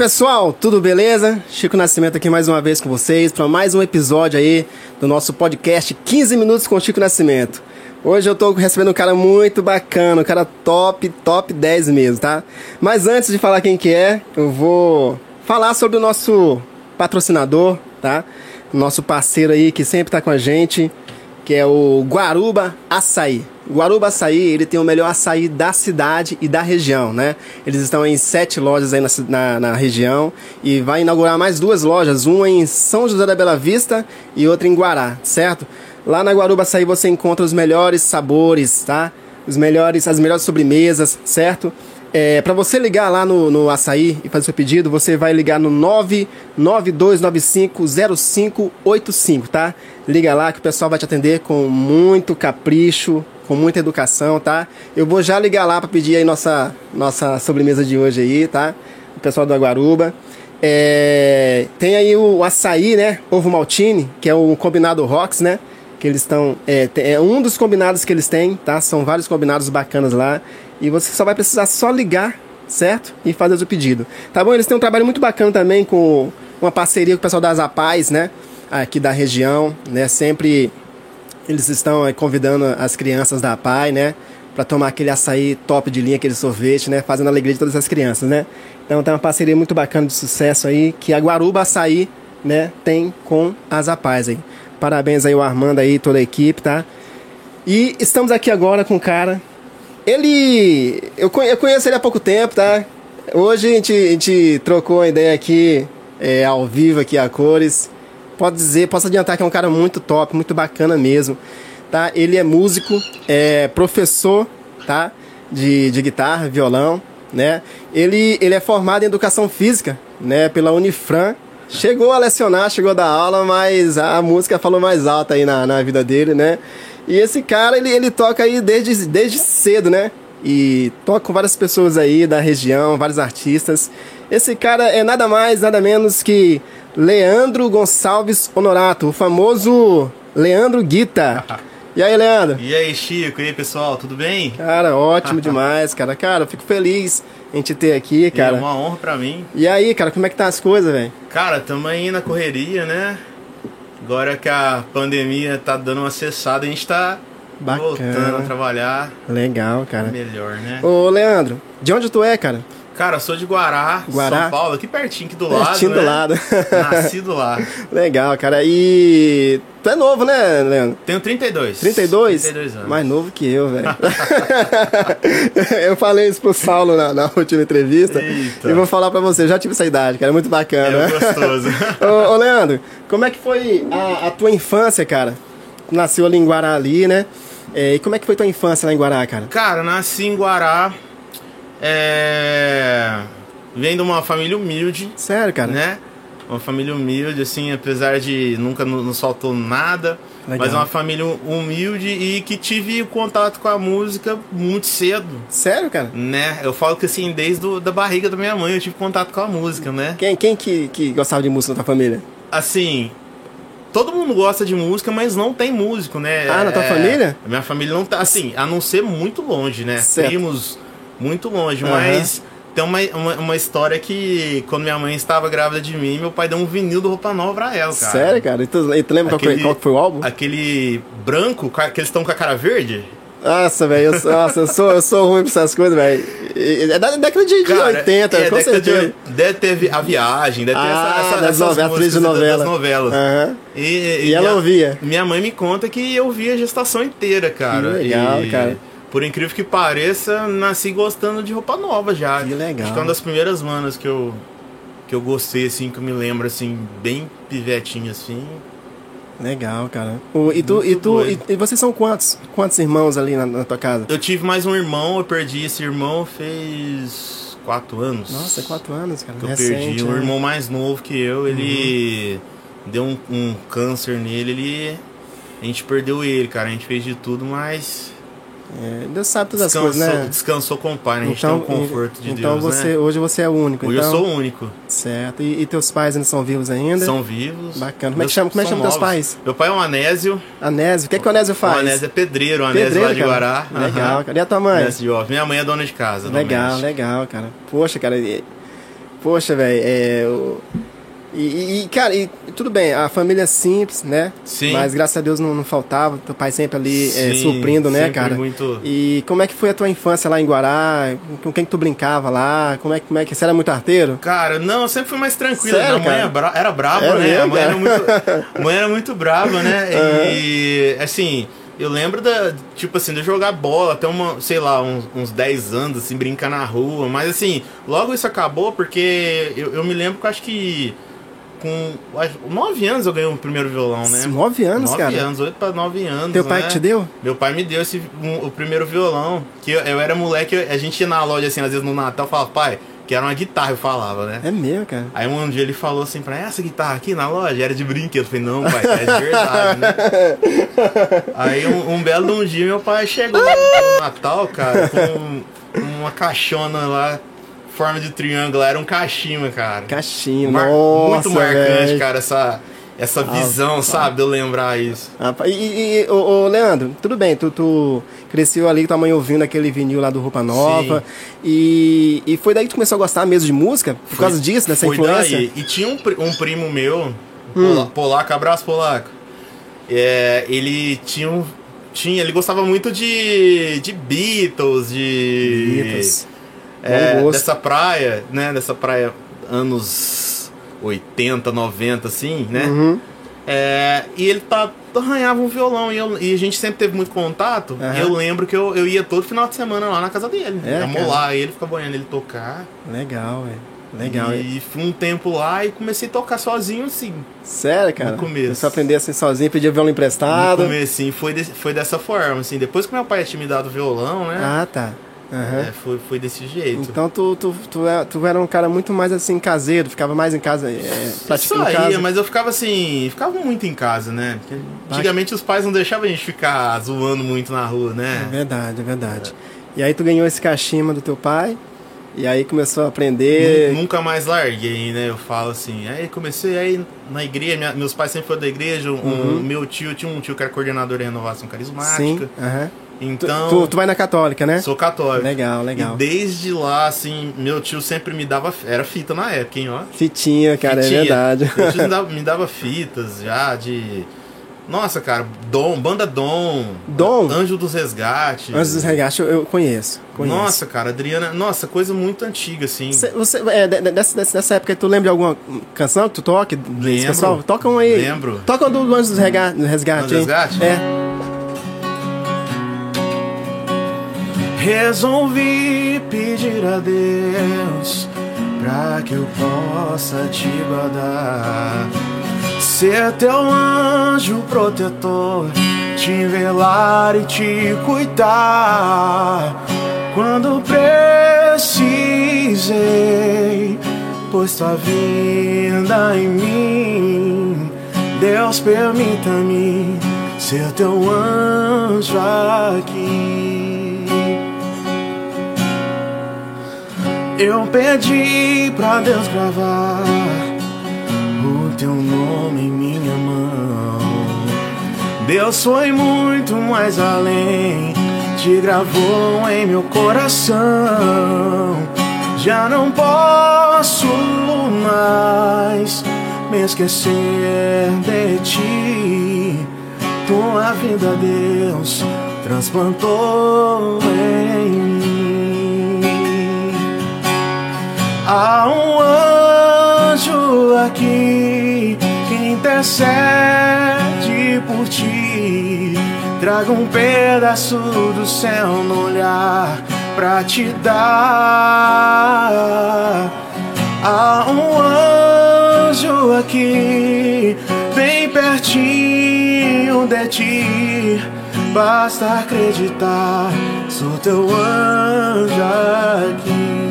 Pessoal, tudo beleza? Chico Nascimento aqui mais uma vez com vocês para mais um episódio aí do nosso podcast 15 minutos com Chico Nascimento. Hoje eu tô recebendo um cara muito bacana, um cara top, top 10 mesmo, tá? Mas antes de falar quem que é, eu vou falar sobre o nosso patrocinador, tá? Nosso parceiro aí que sempre tá com a gente, que é o Guaruba Açaí. Guaruba Açaí, ele tem o melhor açaí da cidade e da região, né? Eles estão em sete lojas aí na, na, na, região e vai inaugurar mais duas lojas, uma em São José da Bela Vista e outra em Guará, certo? Lá na Guaruba Açaí você encontra os melhores sabores, tá? Os melhores, as melhores sobremesas, certo? É, para você ligar lá no, no açaí e fazer seu pedido, você vai ligar no 992950585, tá? Liga lá que o pessoal vai te atender com muito capricho, com muita educação, tá? Eu vou já ligar lá para pedir aí nossa, nossa sobremesa de hoje aí, tá? O pessoal do Aguaruba. É, tem aí o açaí, né? Ovo maltine, que é o combinado Rocks, né? Que eles estão. É, é um dos combinados que eles têm, tá? São vários combinados bacanas lá. E você só vai precisar só ligar, certo? E fazer o pedido. Tá bom? Eles têm um trabalho muito bacana também com uma parceria com o pessoal das APAES, né? Aqui da região, né? Sempre eles estão convidando as crianças da APAI, né? Para tomar aquele açaí top de linha, aquele sorvete, né? Fazendo a alegria de todas as crianças, né? Então tem uma parceria muito bacana de sucesso aí, que a Guaruba Açaí, né? Tem com as APAES aí. Parabéns aí o Armando aí, toda a equipe, tá? E estamos aqui agora com um cara ele. Eu, conheço ele há pouco tempo, tá? Hoje a gente, a gente trocou a ideia aqui, é, ao vivo, aqui a cores. Pode dizer, posso adiantar que é um cara muito top, muito bacana mesmo. Tá? Ele é músico, é professor, tá? De, de guitarra, violão, né? Ele, ele é formado em educação física, né? Pela Unifran. Chegou a lecionar, chegou a dar aula, mas a música falou mais alta aí na, na vida dele, né? E esse cara, ele, ele toca aí desde, desde cedo, né? E toca com várias pessoas aí da região, vários artistas. Esse cara é nada mais, nada menos que Leandro Gonçalves Honorato, o famoso Leandro Guita. E aí, Leandro? E aí, Chico? E aí, pessoal? Tudo bem? Cara, ótimo demais, cara. Cara, eu fico feliz em te ter aqui, cara. É uma honra pra mim. E aí, cara, como é que tá as coisas, velho? Cara, tamo aí na correria, né? Agora que a pandemia tá dando uma cessada, a gente tá Bacana. voltando a trabalhar. Legal, cara. Melhor, né? Ô, Leandro, de onde tu é, cara? Cara, sou de Guará, Guará, São Paulo, aqui pertinho, aqui do pertinho lado. Pertinho né? do lado. Nascido lá. Legal, cara. E tu é novo, né, Leandro? Tenho 32. 32? 32 anos. Mais novo que eu, velho. eu falei isso pro Saulo na, na última entrevista. Eita. E vou falar pra você, já tive essa idade, cara. É muito bacana. É gostoso. ô, ô, Leandro, como é que foi a, a, tua infância, cara? Nasceu ali em Guará ali, né? É, e como é que foi tua infância lá em Guará, cara? Cara, nasci em Guará é... Vem de uma família humilde. Sério, cara? Né? Uma família humilde, assim, apesar de nunca nos faltou nada. Legal. Mas uma família humilde e que tive contato com a música muito cedo. Sério, cara? Né? Eu falo que assim, desde do, da barriga da minha mãe eu tive contato com a música, né? Quem, quem que, que gostava de música na tua família? Assim, todo mundo gosta de música, mas não tem músico, né? Ah, na tua é, família? Minha família não tá, assim, a não ser muito longe, né? Certo. Primos muito longe, uhum. mas tem uma, uma, uma, história que quando minha mãe estava grávida de mim, meu pai deu um vinil do Roupa Nova pra ela, cara. Sério, cara? E tu, e tu lembra aquele, qual, qual foi o álbum? Aquele branco, que eles estão com a cara verde. Nossa, velho, eu, nossa, eu, sou, eu sou ruim pra essas coisas, velho. É da década de, Cara, 80, é, com certeza. De, deve ter a viagem, deve ter ah, essa, essa, das novelas, atriz de novela. Das novelas. Uhum. E, e, e, ela minha, ouvia? Minha mãe me conta que eu via a gestação inteira, cara. Que legal, e, cara por incrível que pareça, nasci gostando de roupa nova já. Que legal. Acho que é uma das primeiras manas que eu, que eu gostei, assim, que eu me lembro, assim, bem pivetinho, assim. Legal, cara. O, e, tu, e, tu, e, e, vocês são quantos? Quantos irmãos ali na, na, tua casa? Eu tive mais um irmão, eu perdi esse irmão fez quatro anos. Nossa, quatro anos, cara. Que eu Recente, perdi. Né? Um irmão mais novo que eu, ele uhum. deu um, um câncer nele, ele. A gente perdeu ele, cara. A gente fez de tudo, mas é, Deus sabe todas as coisas, né? Descansou com o pai, né? A gente então, tem o conforto de então Deus, você, né? hoje você é o único. Hoje então, eu sou o único. Certo. E, e, teus pais ainda são vivos ainda? São vivos. Bacana. Como é que chama, como é que chama teus pais? Meu pai é um Anésio. Anésio. O que é que o Anésio faz? O Anésio é pedreiro, o Anésio pedreiro, lá de cara. Guará. Legal, cara. E a tua mãe? Anésio de Minha mãe é dona de casa. Legal, legal, cara. Poxa, cara. Poxa, velho, é. Eu... E, e, cara, e, tudo bem, a família é simples, né? Sim. Mas graças a Deus não, não faltava, teu pai sempre ali é, suprindo, né, cara? Muito... E como é que foi a tua infância lá em Guará? Com quem que tu brincava lá? Como é, como é que você era muito arteiro? Cara, não, eu sempre fui mais tranquilo. Sério, a mãe cara? bra... era brava, É né? mesmo, a mãe era, muito... mãe era muito brava, né? E assim, eu lembro da, tipo assim, de eu jogar bola até uma, sei lá, uns, uns 10 anos, assim, brincar na rua. Mas assim, logo isso acabou porque eu, eu me lembro que eu acho que com 9 anos eu ganhei o primeiro violão, né? Nove anos, 9 cara? anos, 8 para 9 anos. Teu pai né? que te deu? Meu pai me deu esse, um- o primeiro violão. Que eu, eu era moleque, a gente ia na loja assim, às vezes no Natal, falava, pai, quero uma guitarra, eu falava, né? É meu, cara. Aí um dia ele falou assim pra mim, essa guitarra aqui na loja era de brinquedo. Eu falei, não, pai, é de verdade, né? Aí um, um belo de um dia meu pai chegou no Natal, cara, com uma caixona lá, forma de triângulo, era um cachimba, cara. Caixinho, Mar- nossa, Muito marcante, velho. cara, essa, essa visão, sabe, de eu lembrar isso. Rapaz, e, e, ô, ô, Leandro, tudo bem, tu, tu cresceu ali tua mãe ouvindo aquele vinil lá do Roupa Nova. E, e foi daí que tu começou a gostar mesmo de música? Por Foi- causa disso, dessa foi influência? daí. E tinha um, um primo meu, Hum. pola- polaco, abraço polaco. É, ele tinha um. Tinha, ele gostava muito de, de Beatles, de. Beatles. É, dessa praia, né? Dessa praia anos 80, 90, assim, né? Uhum. É, e ele tá, arranhava um violão e, eu- e a gente sempre teve muito contato. E eu lembro que eu, eu ia todo final de semana lá na casa dele. É, É, lá, ele ficava olhando ele tocar. Legal, velho. Legal. E... Fui um tempo lá e comecei a tocar sozinho, assim. Sério, cara? No começo. Você aprender assim sozinho, pedir violão No emprestado. começo, assim, foi, de- foi dessa forma, assim. Depois que meu pai tinha me dado violão, né? Ah, tá. Aham. é, foi, foi desse jeito. Então tu, tu, tu, é- tu era um cara muito mais assim caseiro, ficava mais em casa, é, praticando em Saía, casa. mas eu ficava assim, ficava muito em casa, né? Porque antigamente os pais não deixavam a gente ficar zoando muito na rua, É né? verdade, é verdade. E aí tu ganhou esse cachimba do teu pai, e aí começou a aprender. Nu- Nunca mais larguei, né? Eu falo assim. Aí comecei aí na igreja, minha- meus pais sempre foram da igreja. Um, Uhum. meu tio tinha um tio que era coordenador de renovação Sim. carismática. aham. Tu, Então, tu, tu vai na católica, né? sou católico. Legal, legal. E desde lá, assim, meu tio sempre me dava. Era fita na época, hein, ó. Fitinha, cara, Fitinha. é verdade. Meu tio me dava, me dava fitas já de. Nossa, cara, Dom, banda Dom. Dom? Anjo dos Resgates. Antes dos regates eu, eu conheço. conheço. Nossa, cara, Adriana. Nossa, coisa muito antiga, assim. Cê- você, é, de- de- dessa, dessa, época, tu lembra de alguma canção que tu toque? Lembro. Pessoal? Toca um aí. Lembro. Toca um do Anjos dos Rega- do Resgate. Anjos hein? dos Resgate? É. Resolvi pedir a Deus pra que eu possa te guardar. Ser teu anjo protetor, te velar e te cuidar. Quando precisei, pois tua vinda em mim. Deus permita-me ser teu anjo aqui. Eu pedi pra Deus gravar o teu nome em minha mão. Deus foi muito mais além, te gravou em meu coração. Já não posso mais me esquecer de ti. Tua vida, Deus, transplantou em mim. Há um anjo aqui que intercede por ti. Traga um pedaço do céu no olhar pra te dar. Há um anjo aqui, bem pertinho de ti. Basta acreditar, sou teu anjo aqui.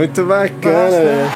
Muito bacana, Basta. velho.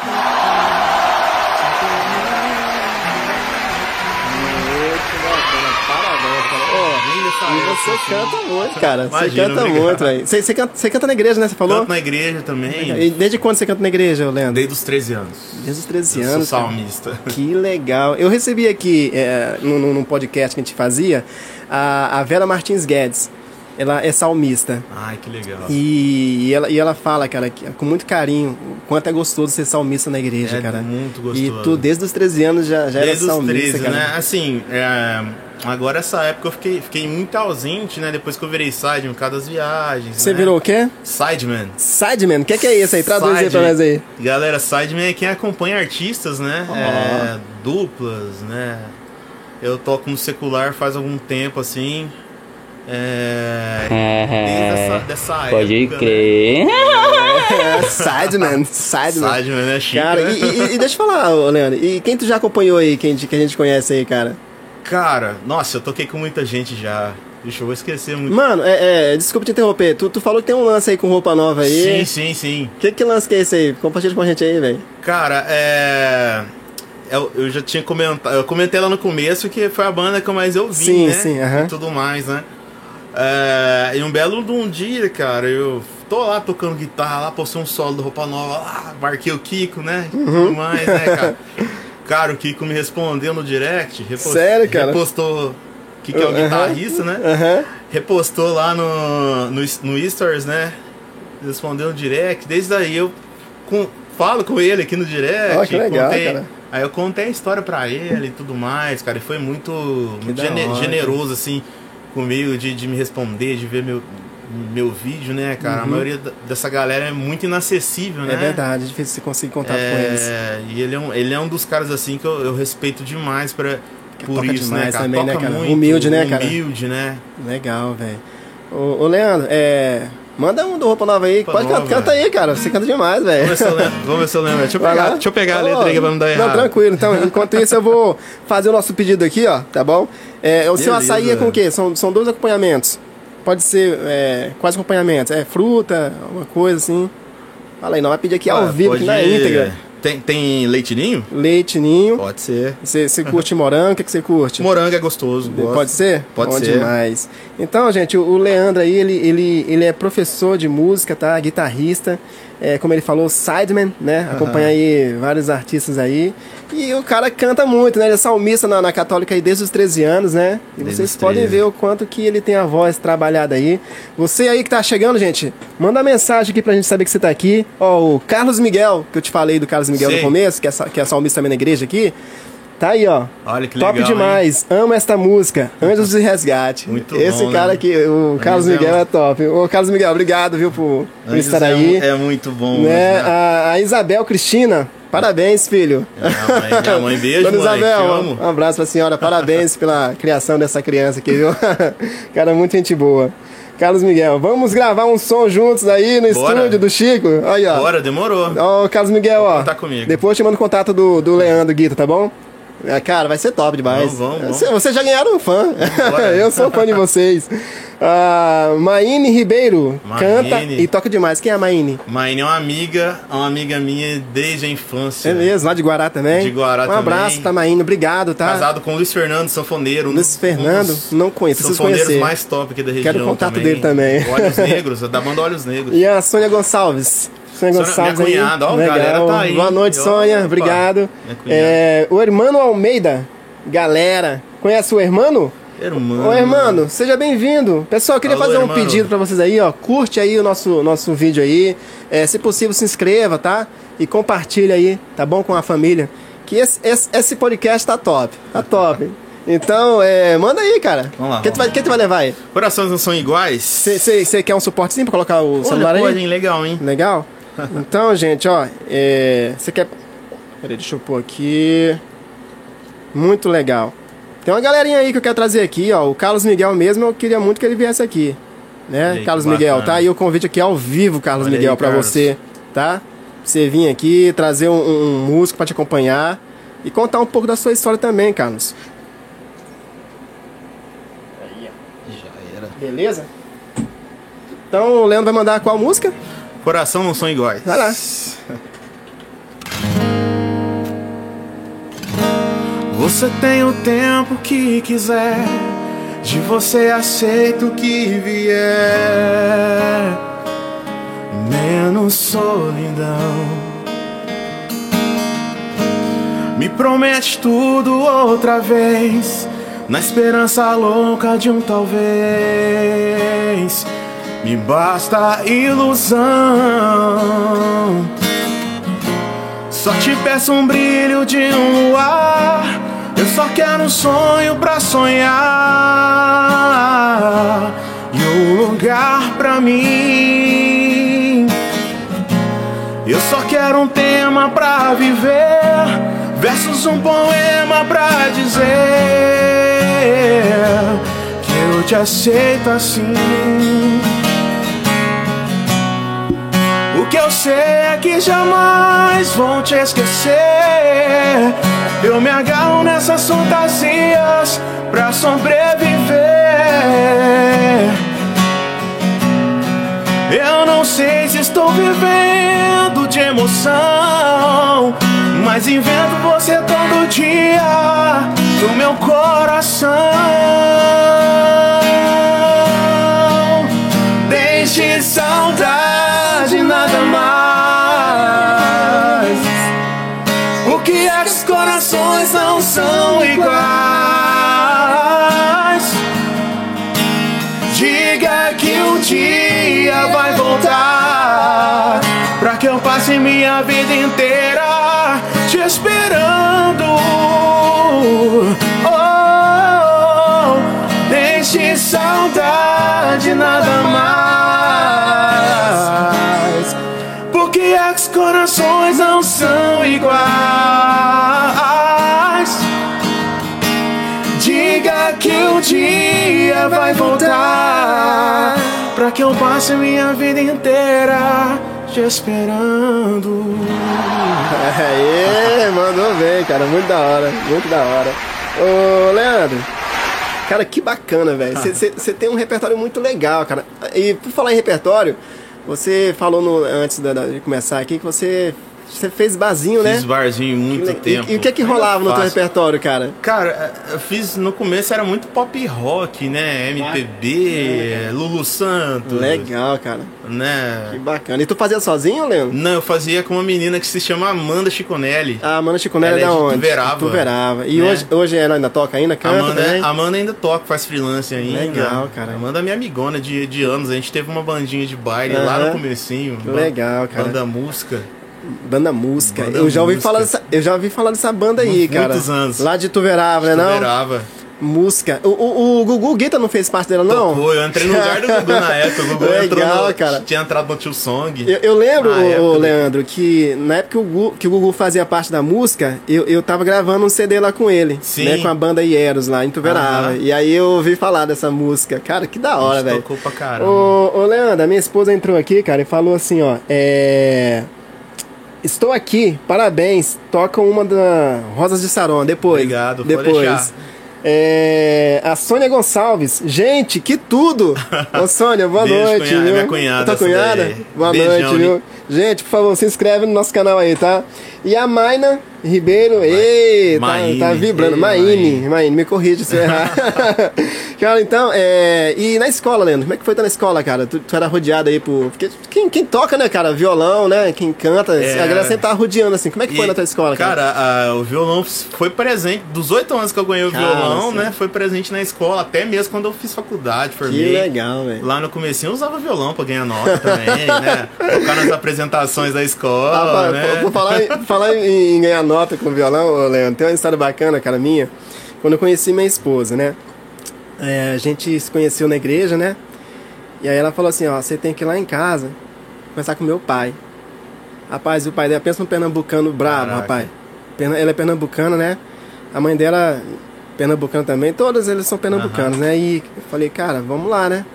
Cara. Você canta muito, cara. Você Imagina, canta obrigado. muito, velho. Você, você, canta, você canta na igreja, né? Você falou? Tanto na igreja também, E desde quando você canta na igreja, Leandro? desde os 13 anos. Desde os 13 Eu sou anos. cara. salmista. Que legal. Eu recebi aqui, é, num, num- num podcast que a gente fazia, a, a Vera Martins Guedes. Ela é salmista. Ai, que legal. E, e ela, e ela fala, cara, que, com muito carinho, o quanto é gostoso ser salmista na igreja, É cara. muito gostoso. E tu, desde os 13 anos, já, já Desde era os salmista, 13, cara. né? Assim, é, agora essa época eu fiquei, fiquei muito ausente, né? Depois que eu virei sideman por causa das viagens. Você né? virou o quê? Sideman. Sideman, o que, que é isso aí? Traduz aí pra nós aí. Galera, sideman é quem acompanha artistas, né? Ó. É, duplas, né? Eu toco no secular faz algum tempo, assim. É. Desde essa, dessa Pode época. crer. É, Sideman, Sideman. Né? Sideman, né? Chique, Cara, né? e, e- e deixa eu falar, Leandro, e quem tu já acompanhou aí, quem, que a gente conhece aí, cara? Cara, nossa, eu toquei com muita gente já. Deixa eu vou esquecer muito. Mano, é, é, desculpa te interromper, tu, tu falou que tem um lance aí com roupa nova aí. Sim, sim, sim. Que, que lance que é esse aí? Compartilha com a gente aí, velho. Cara, é. Eu, eu já tinha comentado. Eu comentei lá no começo que foi a banda que eu mais ouvi, Sim, né? sim, aham. E tudo mais, né? É, e um belo de um dia, cara, eu tô lá tocando guitarra, lá postei um solo do Roupa Nova, lá, marquei o Kiko, né? Uhum. mais, né, cara? Cara, o Kiko me respondeu no direct. repost- Sério, cara? Repostou. Que, que é o Aham. guitarrista, né? Aham. repostou lá no, no, no Stories, né? Respondeu no direct. Desde aí eu com- falo com ele aqui no direct. Ó, que legal, contei- cara. Aí eu contei a história pra ele e tudo mais, cara. E foi muito, muito gene- generoso, assim, comigo, de, de me responder, de ver meu, meu vídeo, né, cara? A maioria dessa galera é muito inacessível, né? Uhum. É verdade, é difícil você conseguir contato com eles. É, e ele é, um, ele é um dos caras assim que eu, eu respeito demais pra, por isso, né, demais cara? também, né, Toca cara? muito, Humilde, né, cara? Humilde, né? Legal, velho. Ô, ô, Leandro, é. Manda um do Roupa Nova aí. Pode Nova, canta aí, cara. Você canta demais, velho. Vamos ver se eu lembro. Vamos ver se eu lembro. Deixa eu pegar, deixa eu pegar a Ô, letra aí pra não dar errado. Não, tranquilo. Então, enquanto isso, eu vou fazer o nosso pedido aqui, ó. Tá bom? É, o seu açaí é com o quê? São, são dois acompanhamentos. Pode ser é, quais acompanhamentos? É fruta, alguma coisa assim. Fala aí, não vai pedir aqui ao Ah, vivo, aqui na íntegra. Tem, tem? Leite, ninho. Pode ser. Você, você curte morango? O que, que você curte? Morango é gostoso. gosto. Pode ser? Pode Bom ser. demais. Então, gente, o- o Leandro aí, ele, ele, ele é professor de música, tá? Guitarrista. É, como ele falou, sideman, né? Acompanha aí vários artistas aí. E o cara canta muito, né? Ele é salmista na, na Católica aí desde os 13 anos, né? E Desde vocês podem 13. ver o quanto que ele tem a voz trabalhada aí. Você aí que tá chegando, gente, manda mensagem aqui pra gente saber que você tá aqui. Ó, o Carlos Miguel, que eu te falei do Carlos Miguel Sei. no começo, que é, que é salmista também na igreja aqui. Tá aí, ó. Olha que Top legal. hein? demais. Amo esta música. Anjos de Resgate. Muito Esse bom, cara né? aqui, o Carlos Anjos é Miguel um- é top. Ô, Carlos Miguel, obrigado, viu, por, por estar é, aí. um- é muito bom. né? né? A, a Isabel Cristina, parabéns, filho. Mãe, minha mãe, beijo, Dona mãe. Isabel, um abraço pra senhora. Parabéns pela criação dessa criança aqui, viu? cara, muito gente boa. Carlos Miguel, vamos gravar um som juntos aí no Bora. estúdio do Chico. Aí, ó. Bora, demorou. Ó, Carlos Miguel, ó. contar comigo. Depois te mando contato do, do Leandro Guita, tá bom? É, Cara, vai ser top demais. Vamos, vamos, vamos. Você- Vocês já ganharam um fã. Eu sou fã de vocês. Ah, Maine Ribeiro Maine. canta e toca demais. Quem é a Maine? Maine é uma amiga, é uma amiga minha desde a infância. É mesmo, lá de Guará também? De Guará um também. abraço pra Maine, obrigado, tá? Casado com o Luiz Fernando, sanfoneiro. um Luiz Fernando? dos Não conheço, preciso conhecer. mais top aqui da região Quero o contato dele também. Olhos Negros, da banda Olhos Negros. E a Sônia Gonçalves. Sônia Gonçalves minha aí. cunhada, ó, Legal. galera tá aí. Boa noite, Sônia. opa. Obrigado. É, o Hermano Almeida. Galera, conhece o Hermano? Irmão. Ô, Hermano, seja bem-vindo. Pessoal, eu queria Alô, fazer um Hermano. pedido pra vocês aí, ó. Curte aí o nosso, nosso vídeo aí. É, se possível, se inscreva, tá? E compartilha aí, tá bom? Com a família. Que esse, esse, esse podcast tá top. Tá top. Então, é, manda aí, cara. Vamos lá, Quem tu vai, quem tu vai levar aí? Corações não são iguais? Você quer um suporte sim pra colocar o Olha, celular aí? pode, hein? Legal, hein? Legal? Então, gente, ó, você quer. Peraí, deixa eu pôr aqui. Muito legal. Tem uma galerinha aí que eu quero trazer aqui, ó. O Carlos Miguel mesmo, eu queria muito que ele viesse aqui. Né? Que Carlos Miguel, bacana. tá aí o convite aqui ao vivo, Carlos Olha Miguel, aí, pra Carlos. você, tá? Pra Você vir aqui, trazer um, um músico pra te acompanhar e contar um pouco da sua história também, Carlos. Já era. Beleza? Então, o Leandro vai mandar qual música? Coração não são iguais. Vai lá. Você tem o tempo que quiser, de você aceito o que vier, menos solidão. Me promete tudo outra vez, Na esperança louca de um talvez, me basta ilusão. Só te peço um brilho de um luar. Eu só quero um sonho pra sonhar e um lugar pra mim. Eu só quero um tema pra viver, versos um poema pra dizer que eu te aceito assim. O que eu sei é que jamais vou te esquecer. Eu me agarro nessas fantasias pra sobreviver. Eu não sei se estou vivendo de emoção, mas invento você todo dia no meu coração. Deixe saudade que os corações não são iguais? Diga que um dia vai voltar Pra que eu passe minha vida inteira Te esperando. Oh, Deixe saudade nada mais corações não são iguais Diga que um dia vai voltar Pra que eu passe minha vida inteira te esperando Aê, mandou bem, cara. Muito da hora, muito da hora. Ô, Leandro, cara, que bacana, velho. Você tem um repertório muito legal, cara. E por falar em repertório, você falou no- antes de começar aqui que você, você fez barzinho, né? Fiz barzinho muito E- tempo E, o que é que rolava no teu repertório, cara? Cara, eu fiz no começo era muito pop rock, né? MPB, Lulu Santos. Legal, cara. Que Né? bacana. E tu fazia sozinho, Leandro? Não, eu fazia com uma menina que se chama Amanda Chiconelli. A Amanda Chiconelli Ela é é da de onde? Tuverava, Tuverava. E né? hoje, hoje ela ainda toca ainda? Canta Amanda, também? Amanda ainda toca, faz freelance ainda. Legal, cara. Amanda é minha amigona de, de anos. A gente teve uma bandinha de baile lá no comecinho. Que legal, cara. Banda música. Banda Música. Banda eu já ouvi Música. falar dessa, eu já ouvi falar dessa banda aí, Muitos cara. anos. Lá de Tuverava, né não? Tuverava. Música. O, o, o Gugu Guita não fez parte dela não? Tocou, eu entrei no lugar do Gugu na época. O Gugu entrou Legal, no, cara. Tinha entrado no Tio Song. Eu, eu lembro, ô. Leandro, que na época que o, Gugu, que o Gugu fazia parte da música, eu, eu tava gravando um CD lá com ele, Sim. né, com a banda Ieros lá em Tuverava. E aí eu ouvi falar dessa música. Cara, que da hora, velho. tocou pra caramba. Ô, ô, Leandro, a minha esposa entrou aqui, cara, e falou assim, ó, é... Estou aqui, parabéns, toca uma da Rosas de Saron, depois. Obrigado, depois. É, a Sônia Gonçalves, gente, que tudo! Ô Sônia, boa Beijo, noite, cunhada, viu? minha cunhada, Tua essa cunhada? daí. Boa Beijão, noite, viu? Gente, por favor, se inscreve no nosso canal aí, tá? E a Maina Ribeiro, ei, tá, Maine, tá vibrando. ei, Maine, Maine. Maine, me corrige se eu errar. cara, então, é, e na escola, Leandro, como é que foi estar na escola, cara? Tu, tu era rodeado aí por. Porque quem, quem toca, né, cara? Violão, né? Quem canta, É. a galera sempre tá rodeando assim. Como é que foi E, na tua escola, cara? Cara, a- o violão foi presente. Dos oito anos que eu ganhei o Cara, violão, né? Foi presente na escola, até mesmo quando eu fiz faculdade, que formei. legal, velho. Lá no comecinho eu usava violão pra ganhar nota também, né? Tocar nas apresentações da escola, Ah, né? Por falar, falar em, em ganhar nota com violão, Leandro, tem uma história bacana, cara, minha. Quando eu conheci minha esposa, né? É, a gente se conheceu na igreja, né? E aí ela falou assim, ó, você tem que ir lá em casa conversar com meu pai. Rapaz, o pai dela, pensa um pernambucano bravo, Caraca. rapaz. Ela é pernambucana, né? A mãe dela, pernambucana também, todos eles são pernambucanos, né? E eu falei, cara, vamos lá, né?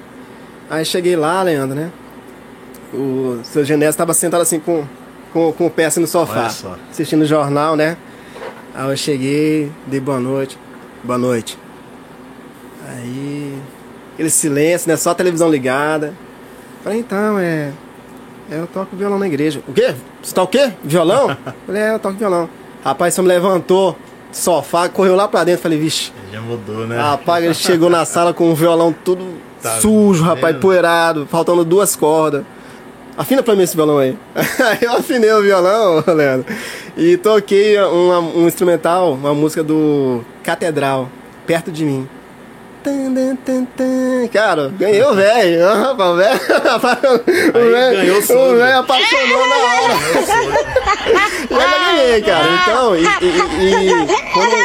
Aí cheguei lá, Leandro, né? O seu Genésio estava sentado assim com, com, com o pé assim no sofá, assistindo o jornal, né? Aí eu cheguei, dei boa noite. Boa noite. Aí, aquele silêncio, né? Só a televisão ligada. Falei, então, é. Eu toco violão na igreja. O quê? Você toca o quê? Violão? Falei, é, eu toco violão. Rapaz, você me levantou do sofá, correu lá pra dentro. Falei, vixe. Já mudou, né? Rapaz, ele chegou na sala com o violão tudo Tá sujo, vendo? rapaz, poeirado, faltando duas cordas. Afina pra mim esse violão aí. Eu afinei o violão, Leandro, e toquei uma- um instrumental, uma música do Catedral. perto de mim. Cara, ganhei o velho. O velho. Ganhou apaixonou na hora. E eu já ganhei, cara. Então, e, e- e quando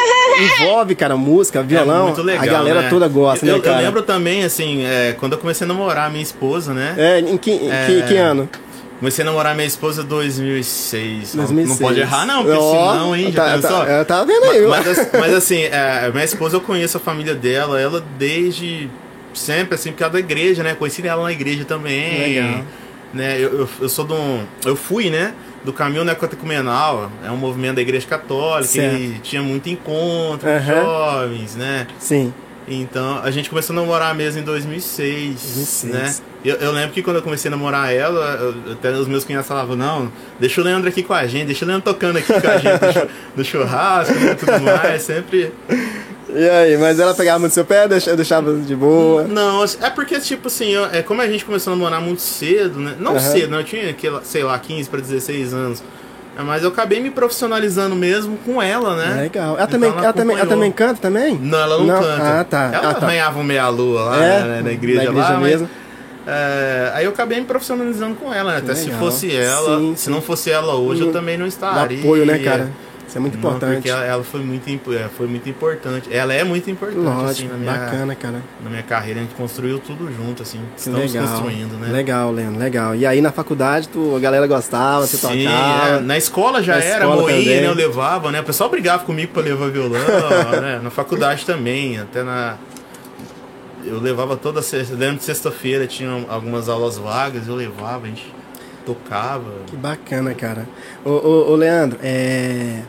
envolve, cara, música, violão, É muito legal, a galera né? toda gosta, eu, né, cara? Eu lembro também, assim, é, quando eu comecei a namorar minha esposa, né? É, em que, em É. que, que ano? Comecei a namorar minha esposa em 2006. Não- 2006. Não pode errar, não, porque Ó, senão, hein, já tá, pensou? tá, eu tava vendo aí. Mas, mas, mas, assim, é, minha esposa eu conheço a família dela, ela desde sempre, assim, por causa da igreja, né? Conheci ela na igreja também. Legal. Né? Eu, eu, eu sou de um. Eu fui, né? Do caminho neocatecumenal, é um movimento da igreja católica, Certo. e tinha muito encontro com Aham. jovens, né? Sim. Então, a gente começou a namorar mesmo em 2006, 2006. né? Eu, eu lembro que quando eu comecei a namorar ela, eu- até os meus cunhados falavam, não, deixa o Leandro aqui com a gente, deixa o Leandro tocando aqui com a gente no chu- no churrasco e tudo mais, sempre... E aí, mas ela pegava muito seu pé, deixava, deixava de boa. Não, assim, é porque, tipo assim, eu- é como a gente começou a namorar muito cedo, né? Não Aham. cedo, né? Eu tinha, sei lá, 15 para 16 anos. É, Mas eu acabei me profissionalizando mesmo com ela, né? Legal. Ela Então também, ela, também, ela também canta também? Não, ela não, Não? canta. Ah, tá. Ela Ah, tá. arranhava um meia-lua lá É? né, na igreja, Na igreja lá, mas, mesmo? é, aí eu acabei me profissionalizando com ela, né? Até se legal. fosse ela, Sim, se sim. não fosse ela hoje, eu Hum, também não estaria. apoio, né, cara? Isso é muito Não, importante. porque ela, ela foi, muito, é, foi muito importante. Ela é muito importante, assim, Lógico, na minha, bacana, cara. na minha carreira. A gente construiu tudo junto, assim. Estamos legal. construindo, né? Legal, Leandro, legal. E aí na faculdade tu, a galera gostava, você Sim, tocava. é, na escola já Na era, escola moinha, também. né? Eu levava, né? O pessoal brigava comigo pra levar violão, né? Na faculdade também, até na. Eu levava toda sexta. Lembro de sexta-feira tinha algumas aulas vagas, eu levava, a gente tocava. Que bacana, cara. Ô, ô, ô, Leandro, é...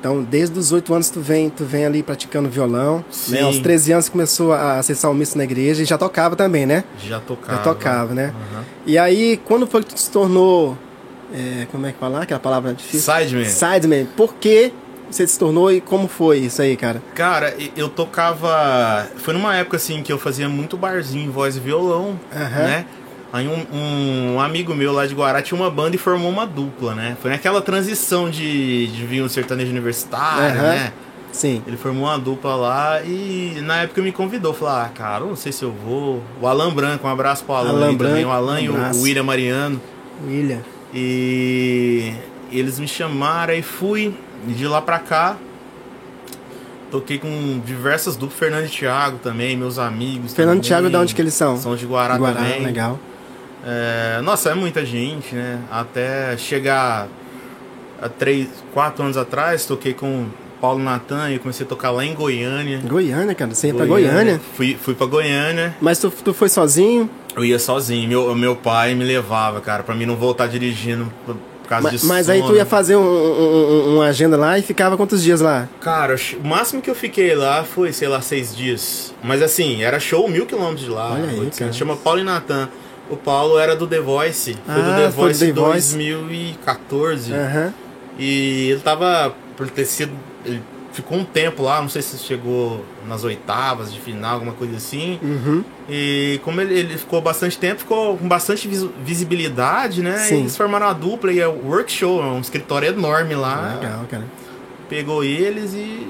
Então, desde os 8 anos tu vem, tu vem ali praticando violão. Sim. Né? Aos 13 anos começou a acessar o misto na igreja e já tocava também, né? Já tocava. Já tocava, né? Aham. E aí, quando foi que tu se tornou... é, como é que fala? Aquela palavra difícil? Sideman. Sideman. Por que você se tornou e como foi isso aí, cara? Cara, eu tocava. Foi numa época assim que eu fazia muito barzinho, voz e violão, Aham. né? Aí um, um amigo meu lá de Guará tinha uma banda e formou uma dupla, né? Foi naquela transição de, de vir um sertanejo universitário, Aham. né? Sim. Ele formou uma dupla lá e na época me convidou. Falou, ah, cara, não sei se eu vou. O Alan Branco, um abraço pro Alan, Alan também. Branco, O Alan um e o- William Mariano. William. E eles me chamaram e fui. E de lá pra cá, toquei com diversas duplas, Fernando e Thiago também, meus amigos. Fernando e também. Thiago, de onde que eles são? São de Guará, Guará, também. legal. É, nossa, é muita gente, né? Até chegar a três, quatro anos atrás, toquei com Paulo Natan e comecei a tocar lá em Goiânia. Goiânia, cara. Você ia pra Goiânia. Fui, fui pra Goiânia. Mas tu, tu foi sozinho? Eu ia sozinho. Meu, meu pai me levava, cara, pra mim não voltar dirigindo por, causa Ma- de Mas, aí tu sono. ia fazer um- um- um- uma agenda lá e ficava quantos dias lá? Cara, o máximo que eu fiquei lá foi, sei lá, seis dias. Mas assim, era show mil quilômetros de lá. Olha aí, 800. cara. Chama Paulo e Natan. O Paulo era do The Voice. Foi do Ah, The do Voice The em Voice. 2014. Aham. E ele tava, por ter sido. Ele ficou um tempo lá, não sei se chegou nas oitavas de final, alguma coisa assim. Uhum. E como ele, ele ficou bastante tempo, ficou com bastante vis- visibilidade, né? Sim. E eles formaram uma dupla e é o Work Show, é um escritório enorme lá. Legal, cara. Pegou eles e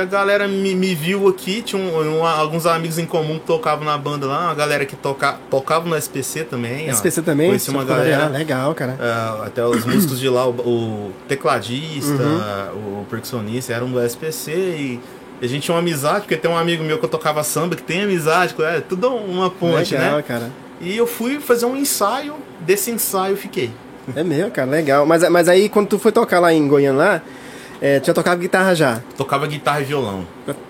a galera me, me viu aqui. Tinha um- um- alguns amigos em comum que tocavam na banda lá, uma galera que toca, tocava no SPC também. ó. SPC também? Conheci uma galera. Legal, cara. Ah, até os músicos de lá, o, o tecladista, Uhum. o percussionista eram do SPC e a gente tinha uma amizade, porque tem um amigo meu que eu tocava samba que tem amizade, é tudo uma ponte, legal, né? cara. E eu fui fazer um ensaio, desse ensaio fiquei. É meu, cara, legal. Mas, mas aí, quando tu foi tocar lá em Goiânia, lá, é, já tocava guitarra já. Tocava guitarra e violão.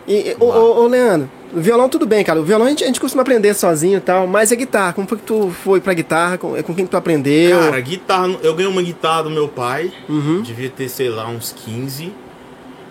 E, e- ô, ô, ô, Leandro, violão tudo bem, cara. O violão a gente, a gente costuma aprender sozinho e tal, mas a guitarra, como foi que tu foi pra guitarra? Com, com quem que tu aprendeu? Cara, guitarra, eu ganhei uma guitarra do meu pai, Uhum. devia ter, sei lá, uns 15.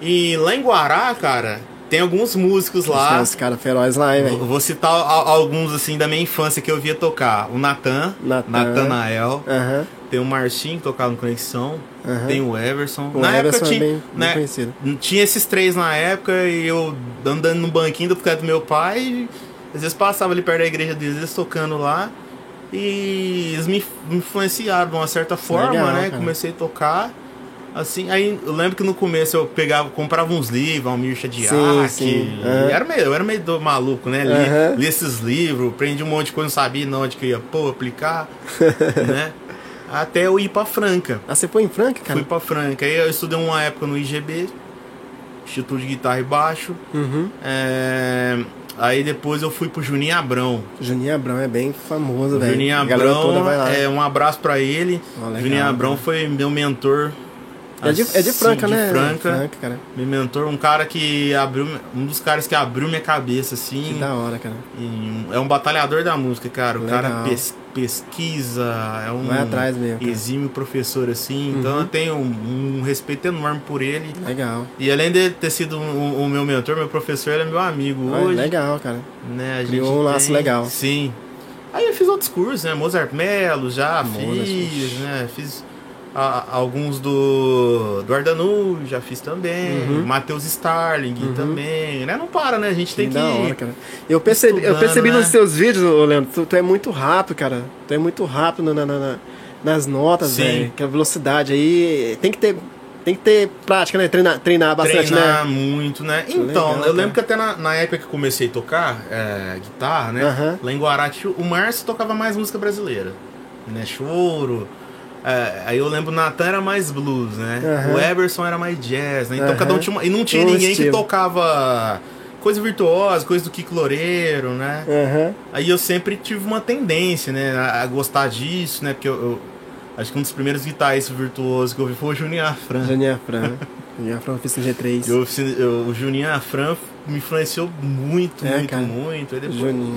E lá em Guará, cara, tem alguns músicos lá. Tem uns caras ferozes lá, hein, velho? Vou citar alguns assim da minha infância que eu via tocar. O Natan, Natan. Natanael, Aham. Tem o Marcinho que tocava no Conexão, Aham. tem o Everson. O na Everson época é tinha, bem, bem né, conhecido. tinha esses três na época e eu andando no banquinho do do meu pai, às vezes passava ali perto da igreja deles, eles tocando lá. E eles me influenciaram de uma certa forma, Legal, né? cara. Comecei a tocar. Assim, aí eu lembro que no começo eu pegava, comprava uns livros, Almir Shadiak. Sim, sim. Uhum. Era meio, eu era meio do maluco, né? Li, Uhum. li esses livros, aprendi um monte de coisa, não sabia onde que eu ia pôr, aplicar, né? Até eu ir pra Franca. Ah, você foi em Franca, cara? Fui pra Franca. Aí eu estudei uma época no IGB, Instituto de Guitarra e Baixo. Uhum. É, Aí depois eu fui pro Juninho Abrão. Juninho Abrão é bem famoso, velho. Juninho Abrão, é, um abraço pra ele. Ó, legal, Juninho Abrão cara. foi meu mentor. É de, é de assim, Franca, de né? Franca. Franca, cara. Meu mentor, um cara que abriu. Um dos caras que abriu minha cabeça, assim. Que da hora, cara. E um- é um batalhador da música, cara. O Legal. cara pes- pesquisa, é um Vai atrás mesmo, cara. exímio professor, assim. Então Uhum. eu tenho um, um respeito enorme por ele. Legal. E além de ter sido o, o meu mentor, meu professor, ele é meu amigo Ah, hoje. legal, cara. Né, a Criou gente um laço tem- legal. Sim. Aí eu fiz outros cursos, né? Mozart Mello já Mozart, fiz, né? Fiz a- alguns do, do Ardanu, já fiz também. Uhum. Matheus Starling Uhum. também. Né? Não para, né? A gente tem Que hora, cara. Eu percebi, eu percebi né? nos seus vídeos, Leandro, tu, tu é muito rápido, cara. Tu é muito rápido na, na- na- nas notas, velho. Que a velocidade aí tem que ter, tem que ter prática, né? Treinar, treinar bastante, treinar né? muito, né? Então, Legal, eu cara. lembro que até na, na época que comecei a tocar é, guitarra, né? Aham. Lá em Guarati, o Márcio tocava mais música brasileira, né? Choro. É, aí eu lembro o Natan era mais blues, né? Aham. O Eberson era mais jazz, né? Então Aham. cada um tinha uma... E não tinha Um ninguém que estilo. tocava coisa virtuosa, coisa do Kiko Loureiro, né? Aham. Aí eu sempre tive uma tendência, né, a, a gostar disso, né? Porque eu, eu- acho que um dos primeiros guitarristas virtuosos que eu vi foi o Juninho Afran. Juninho Afran. Juninho Afran no G3. Eu, eu- o Juninho Afran me influenciou muito, É, muito, cara. muito. Aí depois Juninho.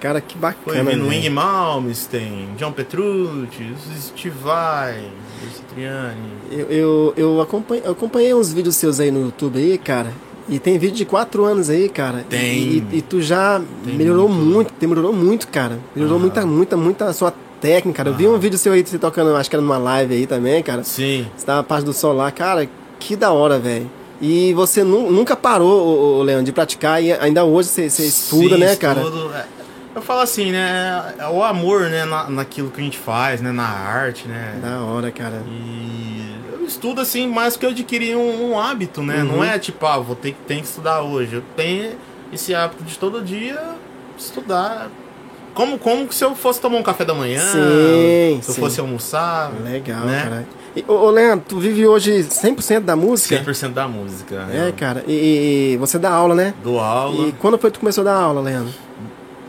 Cara, que foi bacana, vindo velho. Wing Malmsteen, John Petrucci, Steve Vai, Lucio Triani. Eu, eu, eu, acompanhei, eu acompanhei uns vídeos seus aí no YouTube aí, cara. E tem vídeo de 4 anos aí, cara. Tem. E, e tu já Tem melhorou muito. muito, melhorou muito, cara. Melhorou Aham. muita, muita, muita a sua técnica, cara. Eu vi um vídeo seu aí, você tocando, acho que era numa live aí também, cara. Sim. Você tava na parte do sol lá, cara, que da hora, velho. E você nu- nunca parou, ô, ô, Leandro, de praticar e ainda hoje você, você estuda, Sim, né, cara? estudo. É, Eu falo assim, né? é O amor, né, na, naquilo que a gente faz, né? Na arte, né? Da hora, cara. E eu estudo assim mais que eu adquiri um, um hábito, né? Uhum. Não é tipo, ah, vou ter, que- tem que estudar hoje. Eu tenho esse hábito de todo dia estudar. Como, como se eu fosse tomar um café da manhã, Sim, se eu sim. fosse almoçar. Legal, né? cara. E, ô, Leandro, tu vive hoje 100% da música? 100% da música. É, né? cara. E, e você dá aula, né? Dou aula. E quando foi que tu começou a dar aula, Leandro?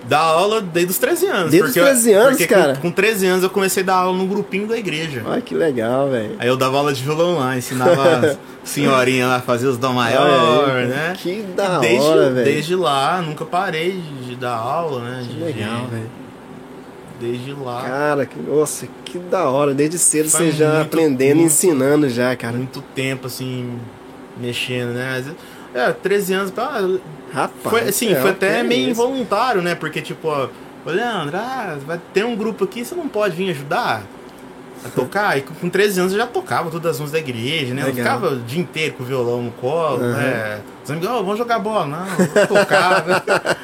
Dá aula desde os 13 anos. Desde os eu- 13 anos, porque cara? Com, com 13 anos eu comecei a dar aula num grupinho da igreja. Olha que legal, velho. Aí eu dava aula de violão lá, ensinava as senhorinhas lá a fazer os dó maior, aí, né? Que da desde, hora, velho. desde lá, nunca parei de, de dar aula, né? Que de- legal, velho. Desde lá. Cara, que, nossa, que da hora. Desde cedo Faz você já muito, aprendendo e muito- ensinando já, cara. muito tempo, assim, mexendo, né? Às vezes- É, 13 anos, ah, Rapaz. foi, assim, é, foi até é meio isso? involuntário, né? Porque, tipo, ó, Leandro, ah, vai ter um grupo aqui, você não pode vir ajudar a tocar? E com 13 anos eu já tocava todas as músicas da igreja, né? Eu Legal. ficava o dia inteiro com o violão no colo, Aham. né? Os amigos, ó, vamos jogar bola. Não, vou tocar.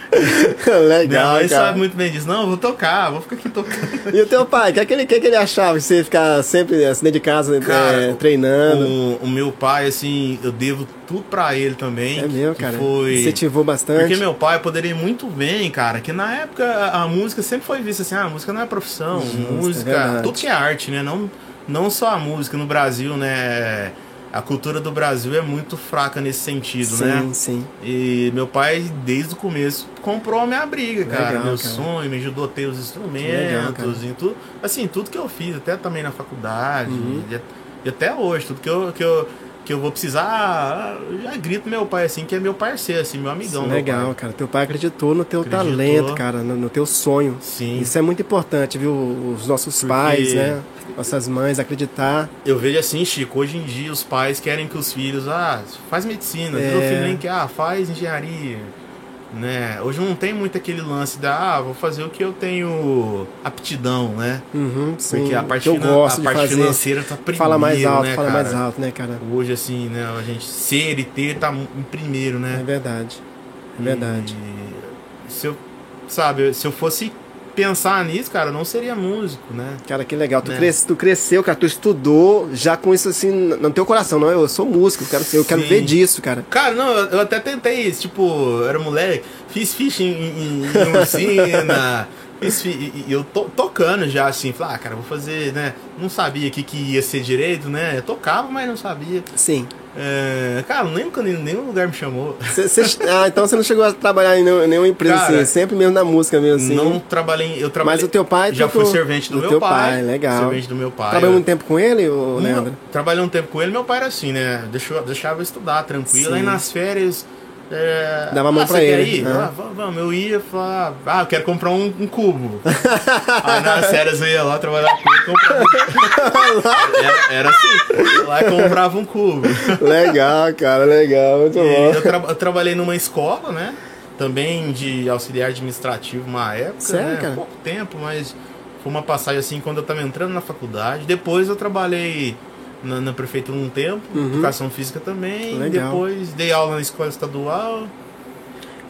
Minha legal, mãe cara. sabe muito bem disso. Não, vou tocar, vou ficar aqui tocando. E o teu pai, o que, é que, ele, que, é que ele achava de você ficar sempre assim, dentro de casa Cara, é, treinando? O, o meu pai, assim, eu devo tudo pra ele também. é meu, que cara. Foi... Incentivou bastante. Porque meu pai poderia muito bem, cara, que na época a, música sempre foi vista assim, ah, a música não é profissão, Justo, é música, verdade. tudo que é arte, né? Não, não só a música no Brasil, né? A cultura do Brasil é muito fraca nesse sentido, sim, né? sim. E meu pai, desde o começo, comprou a minha briga, cara. Legal, meu cara. sonho, me ajudou a ter os legal, instrumentos e tudo. Assim, tudo que eu fiz, até também na faculdade. Uhum. E, e até hoje, tudo que eu, que eu, que eu vou precisar, ah, já grito meu pai, assim, que é meu parceiro, assim, meu amigão. meu Legal, pai. cara. Teu pai acreditou no teu Acreditou. talento, cara, no, no teu sonho. Sim. Isso é muito importante, viu? Os nossos Porque- pais, né? Nossas mães acreditar. Eu vejo assim, Chico, hoje em dia os pais querem que os filhos, ah, faz medicina, É. meu filho nem quer, ah, faz engenharia. Né? Hoje não tem muito aquele lance da, ah, vou fazer o que eu tenho aptidão, né? Uhum, sim. Porque a parte, eu gosto a parte fazer. financeira tá primeiro, Fala mais alto, né, fala cara? mais alto, né, cara? Hoje, assim, né, a gente ser e ter tá em primeiro, É né? verdade. É verdade. E se eu, sabe, se eu fosse pensar nisso, cara, não seria músico, né? Cara, que legal. Tu, Né? cres- tu cresceu, cara, tu estudou já com isso assim no teu coração. Não, eu sou músico, eu quero, ser- eu quero ver disso, cara. Cara, não, eu, eu até tentei isso, tipo, eu era moleque, fiz ficha em, em, em fi- e, eu to, tocando já, assim, falei, ah, cara, vou fazer, né? Não sabia o que, que ia ser direito, né? Eu tocava, mas não sabia. Sim. É, cara, não lembro quando nenhum lugar me chamou. Cê- cê- ah, então você não chegou a trabalhar em nenhum- nenhuma empresa Cara, assim, sempre mesmo na música mesmo assim. Não trabalhei, eu trabalhei. Mas o teu pai já fui servente do, do meu teu pai. pai, legal. Servente do meu pai. Trabalhou eu- muito tempo com ele, ô, Leandro? Trabalhei um tempo com ele, meu pai era assim, né? Deixou, deixava eu estudar tranquilo. Sim. Aí nas férias. É... Dava a mão ah, pra ele, né? Ah, vamos. Eu ia falar, ah, eu quero comprar um, um cubo. Aí nas férias eu ia lá trabalhar com ele e comprava. era, era assim, eu ia lá e comprava um cubo. legal, cara, legal, muito E bom. eu, tra- eu trabalhei numa escola, né? Também de auxiliar administrativo uma época. Sério, né? Pouco tempo, mas foi uma passagem assim quando eu tava entrando na faculdade. Depois eu trabalhei na, na prefeitura um tempo, educação física também. Uhum. Legal. Depois dei aula na escola estadual.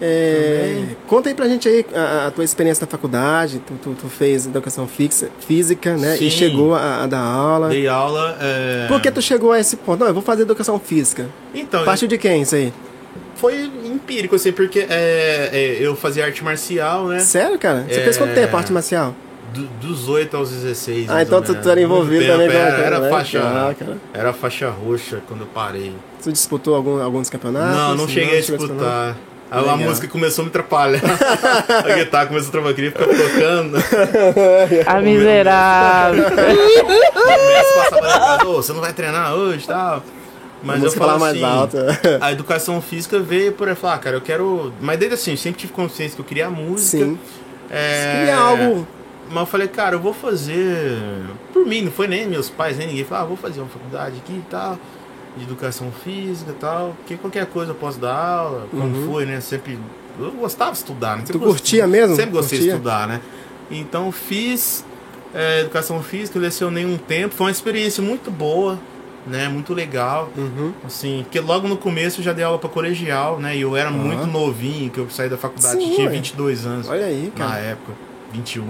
É, conta aí pra gente aí a, a tua experiência na faculdade. Tu, tu, tu fez educação fixa, física, né? Sim. E chegou a, a dar aula. Dei aula. é, Por que tu chegou a esse ponto? Não, eu vou fazer educação física. Então, Partiu de quem isso aí? foi empírico, assim, porque é, é, eu fazia arte marcial, né? Sério, cara? Você É. fez quanto tempo arte marcial? Do- dos 8 aos 16. Ah, então tu, tu era envolvido também Era, era legal, faixa. Era faixa roxa quando eu parei. Tu disputou algum, alguns campeonatos? Não, não cheguei a chegou disputar. A Legal. música começou a me atrapalhar. a guitarra começou a trabalhar, queria ficar tocando. A miserável. "Ô, você não vai treinar hoje e tal. Mas eu falo lá mais assim, alta. a educação física veio por aí falar, cara, eu quero. Mas desde assim, eu sempre tive consciência que eu queria música. Sim. É... Queria algo. Mas eu falei, cara, eu vou fazer. Por mim, não foi nem meus pais, nem ninguém. Falei, ah, vou fazer uma faculdade aqui e tal, de educação física e tal, porque qualquer coisa eu posso dar aula. Quando foi, né? Sempre. Eu gostava de estudar, né? Sempre Uhum. Tu gost- curtia mesmo? Sempre gostei Curtia? de estudar, né? Então fiz é, educação física, lecionei um tempo. Foi uma experiência muito boa, né? Muito legal. Uhum. Assim, porque logo no começo eu já dei aula para colegial, né? E eu era muito novinho, que eu saí da faculdade, Sim, tinha ué. 22 anos Olha aí, na cara. época, 21.